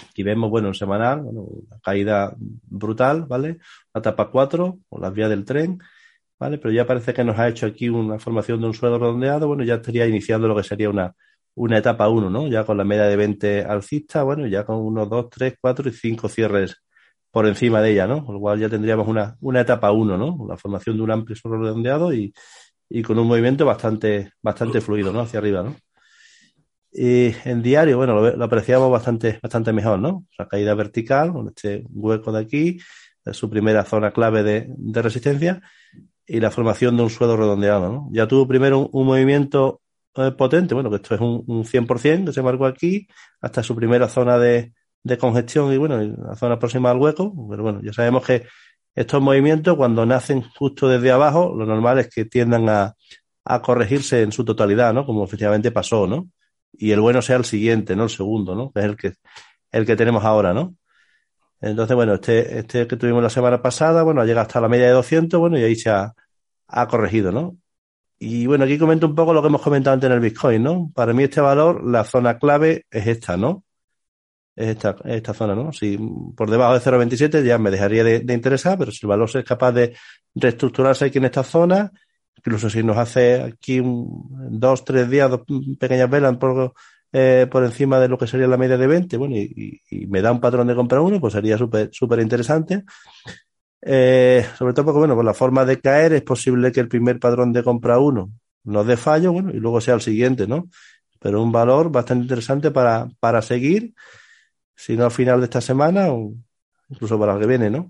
Aquí vemos, bueno, en semanal, bueno, una caída brutal, ¿vale? La etapa 4, o las vías del tren, ¿vale? Pero ya parece que nos ha hecho aquí una formación de un suelo redondeado, bueno, ya estaría iniciando lo que sería una, una etapa 1, ¿no? Ya con la media de 20 alcista, bueno, ya con unos 2, 3, 4 y 5 cierres por encima de ella, ¿no? Con lo cual ya tendríamos una, una etapa 1, ¿no? La formación de un amplio suelo redondeado y, y con un movimiento bastante, bastante fluido, ¿no? Hacia arriba, ¿no? Y en diario, bueno, lo, apreciamos bastante, bastante mejor, ¿no? Sea, caída vertical, con este hueco de aquí, es su primera zona clave de, de, resistencia, y la formación de un suelo redondeado, ¿no? Ya tuvo primero un, movimiento eh, potente, bueno, que esto es un, un 100% que se marcó aquí, hasta su primera zona de, de congestión y, bueno, la zona próxima al hueco, pero bueno, ya sabemos que estos movimientos, cuando nacen justo desde abajo, lo normal es que tiendan a, a corregirse en su totalidad, ¿no? Como efectivamente pasó, ¿no? y el bueno sea el siguiente, ¿no? El segundo, ¿no? Que es el que, el que tenemos ahora, ¿no? Entonces, bueno, este, este que tuvimos la semana pasada, bueno, ha llegado hasta la media de 200, bueno, y ahí se ha, ha corregido, ¿no? Y bueno, aquí comento un poco lo que hemos comentado antes en el Bitcoin, ¿no? Para mí este valor, la zona clave es esta, ¿no? Es esta, esta zona, ¿no? Si por debajo de 0.27 ya me dejaría de, de, interesar, pero si el valor es capaz de reestructurarse aquí en esta zona, incluso si nos hace aquí un, dos, tres días, dos pequeñas velas por, eh, por encima de lo que sería la media de 20, bueno, y, y me da un patrón de compra uno, pues sería súper súper interesante. Eh, sobre todo porque, bueno, por la forma de caer es posible que el primer patrón de compra uno nos dé fallo, bueno, y luego sea el siguiente, ¿no? Pero un valor bastante interesante para, para seguir, si no al final de esta semana, o incluso para el que viene, ¿no?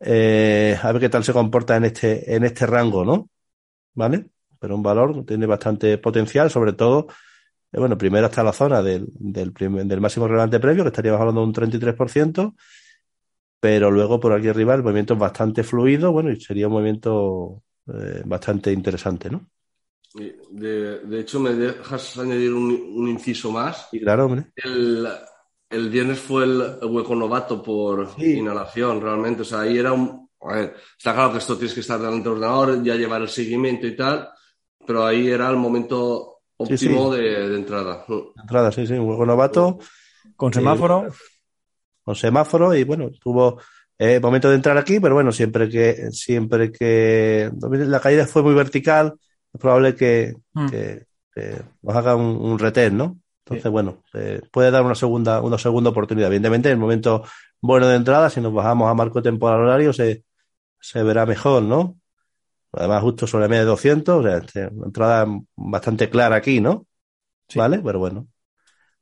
Eh, a ver qué tal se comporta en este, en este rango, ¿no? ¿vale? Pero un valor tiene bastante potencial, sobre todo, eh, bueno, primero hasta la zona del, del, del máximo relevante previo, que estaríamos hablando de un 33%, pero luego por aquí arriba el movimiento es bastante fluido, bueno, y sería un movimiento eh, bastante interesante, ¿no? De, de, hecho, me dejas añadir un, un inciso más. Y claro, hombre. El, el viernes fue el, hueco novato por sí. inhalación, realmente. O sea, ahí era un, a ver, está claro que esto tienes que estar delante del ordenador, ya llevar el seguimiento y tal, pero ahí era el momento óptimo sí, sí. De, de, entrada. Entrada, sí, sí, un juego novato. Con semáforo. Y, con semáforo y bueno, tuvo eh, momento de entrar aquí, pero bueno, siempre que, siempre que la caída fue muy vertical, es probable que, mm. que, que nos haga un, un retén, ¿no? Entonces, bueno, eh, puede dar una segunda, una segunda oportunidad. Evidentemente, en el momento bueno de entrada, si nos bajamos a marco temporal horario, se, se verá mejor, ¿no? Además, justo sobre la media de 200, o sea, una entrada bastante clara aquí, ¿no? Sí. ¿Vale? Pero bueno.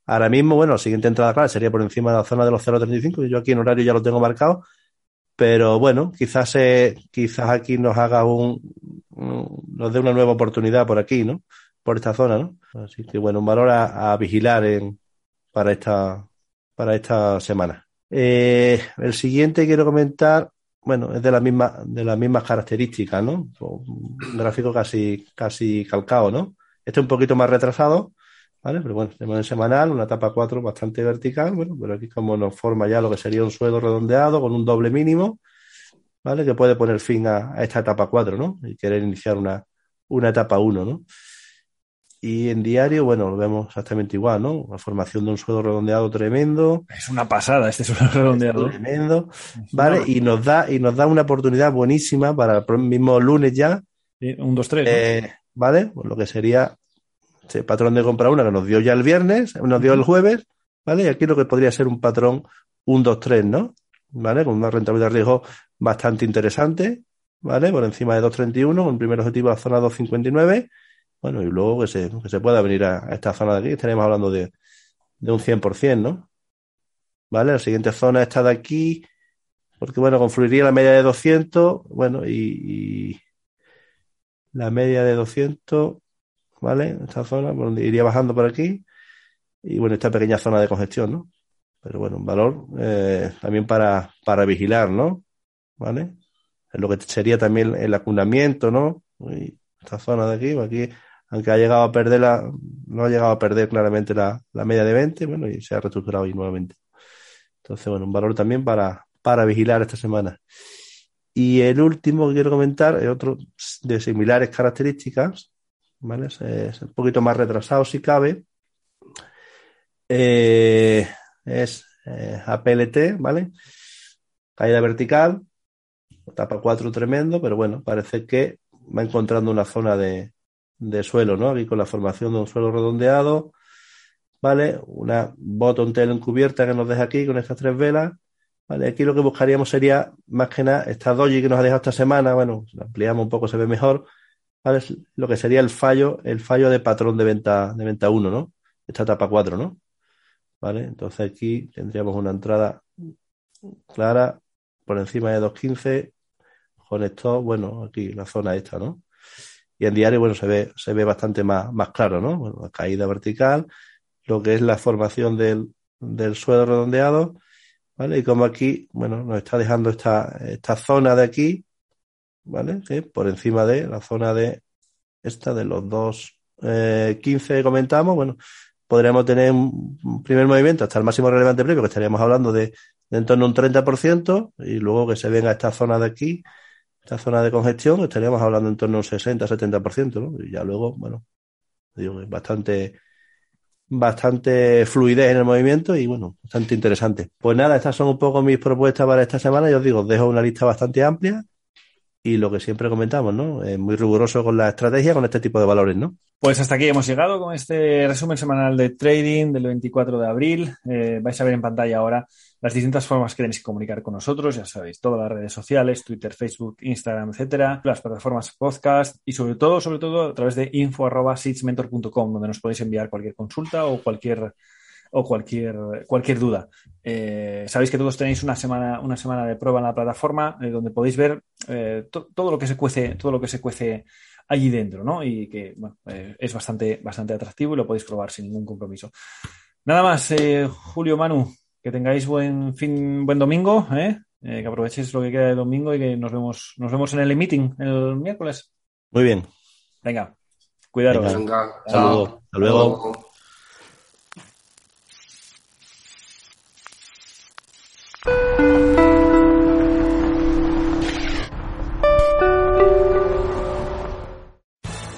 Ahora mismo, bueno, la siguiente entrada clara sería por encima de la zona de los 0.35. Yo aquí en horario ya lo tengo marcado. Pero bueno, quizás, eh, quizás aquí nos haga un, nos dé una nueva oportunidad por aquí, ¿no? Por esta zona, ¿no? Así que bueno, un valor a, vigilar en, para esta, para esta semana. Eh, el siguiente quiero comentar bueno, es de la misma, de las mismas características, ¿no? Un gráfico casi, casi calcado, ¿no? Este es un poquito más retrasado, ¿vale? Pero bueno, tenemos en semanal, una etapa 4 bastante vertical, bueno, pero aquí como nos forma ya lo que sería un suelo redondeado con un doble mínimo, ¿vale? Que puede poner fin a, a esta etapa 4, ¿no? Y querer iniciar una, una etapa 1, ¿no? Y en diario, bueno, lo vemos exactamente igual, ¿no? La formación de un suelo redondeado tremendo. Es una pasada este suelo redondeado. tremendo. ¿Vale? Y nos da, y nos da una oportunidad buenísima para el mismo lunes ya. Un 2-3. Eh, ¿no? ¿Vale? Pues lo que sería este patrón de compra una que nos dio ya el viernes, nos dio el jueves, ¿vale? Y aquí lo que podría ser un patrón 1-2-3, ¿no? ¿Vale? Con una rentabilidad de riesgo bastante interesante, ¿vale? Por encima de 2.31, con el primer objetivo la zona 2.59 bueno, y luego que se, que se pueda venir a, esta zona de aquí, estaremos hablando de, de un 100%, ¿no? ¿Vale? La siguiente zona está de aquí, porque bueno, confluiría la media de 200, bueno, y, la media de 200, ¿vale? Esta zona, iría bajando por aquí, y bueno, esta pequeña zona de congestión, ¿no? Pero bueno, un valor eh, también para, para vigilar, ¿no? ¿Vale? Lo que sería también el acunamiento, ¿no? Esta zona de aquí, aquí aunque ha llegado a perder la, no ha llegado a perder claramente la, la media de 20, bueno, y se ha reestructurado ahí nuevamente. Entonces, bueno, un valor también para, para vigilar esta semana. Y el último que quiero comentar es otro de similares características, ¿vale? Es, un poquito más retrasado si cabe. Eh, es eh, APLT, ¿vale? Caída vertical, etapa 4 tremendo, pero bueno, parece que va encontrando una zona de, de suelo, ¿no? Aquí con la formación de un suelo redondeado, ¿vale? Una bottom tail encubierta que nos deja aquí con estas tres velas, ¿vale? Aquí lo que buscaríamos sería, más que nada, esta doji que nos ha dejado esta semana, bueno, la ampliamos un poco se ve mejor, ¿vale? Lo que sería el fallo, el fallo de patrón de venta, de venta 1, ¿no? Esta etapa 4, ¿no? ¿Vale? Entonces aquí tendríamos una entrada clara por encima de 2.15 con esto, bueno, aquí la zona esta, ¿no? Y en diario, bueno, se ve, se ve bastante más, más claro, ¿no? La caída vertical, lo que es la formación del, del suelo redondeado, ¿vale? Y como aquí, bueno, nos está dejando esta, esta zona de aquí, ¿vale? por encima de la zona de esta, de los dos eh, 15 que comentamos, bueno, podríamos tener un primer movimiento hasta el máximo relevante previo, que estaríamos hablando de, de en torno a un 30%, y luego que se venga esta zona de aquí, esta zona de congestión, estaríamos hablando en torno a un 60-70%, ¿no? Y ya luego, bueno, digo, bastante, bastante fluidez en el movimiento y, bueno, bastante interesante. Pues nada, estas son un poco mis propuestas para esta semana. Yo os digo, os dejo una lista bastante amplia y lo que siempre comentamos, ¿no? Es muy riguroso con la estrategia, con este tipo de valores, ¿no? Pues hasta aquí hemos llegado con este resumen semanal de trading del 24 de abril. Eh, vais a ver en pantalla ahora las distintas formas que tenéis que comunicar con nosotros, ya sabéis, todas las redes sociales, Twitter, Facebook, Instagram, etcétera, las plataformas podcast y sobre todo, sobre todo a través de info@seedsmentor.com, donde nos podéis enviar cualquier consulta o cualquier o cualquier, cualquier duda. Eh, sabéis que todos tenéis una semana, una semana de prueba en la plataforma eh, donde podéis ver eh, todo lo que se cuece, todo lo que se cuece allí dentro, ¿no? Y que bueno, es bastante, bastante atractivo y lo podéis probar sin ningún compromiso. Nada más, Julio Manu, que tengáis buen fin, buen domingo, que aprovechéis lo que queda de domingo y que nos vemos, nos vemos en el meeting el miércoles. Muy bien. Venga, cuidaros. Venga, Saludos. Hasta luego.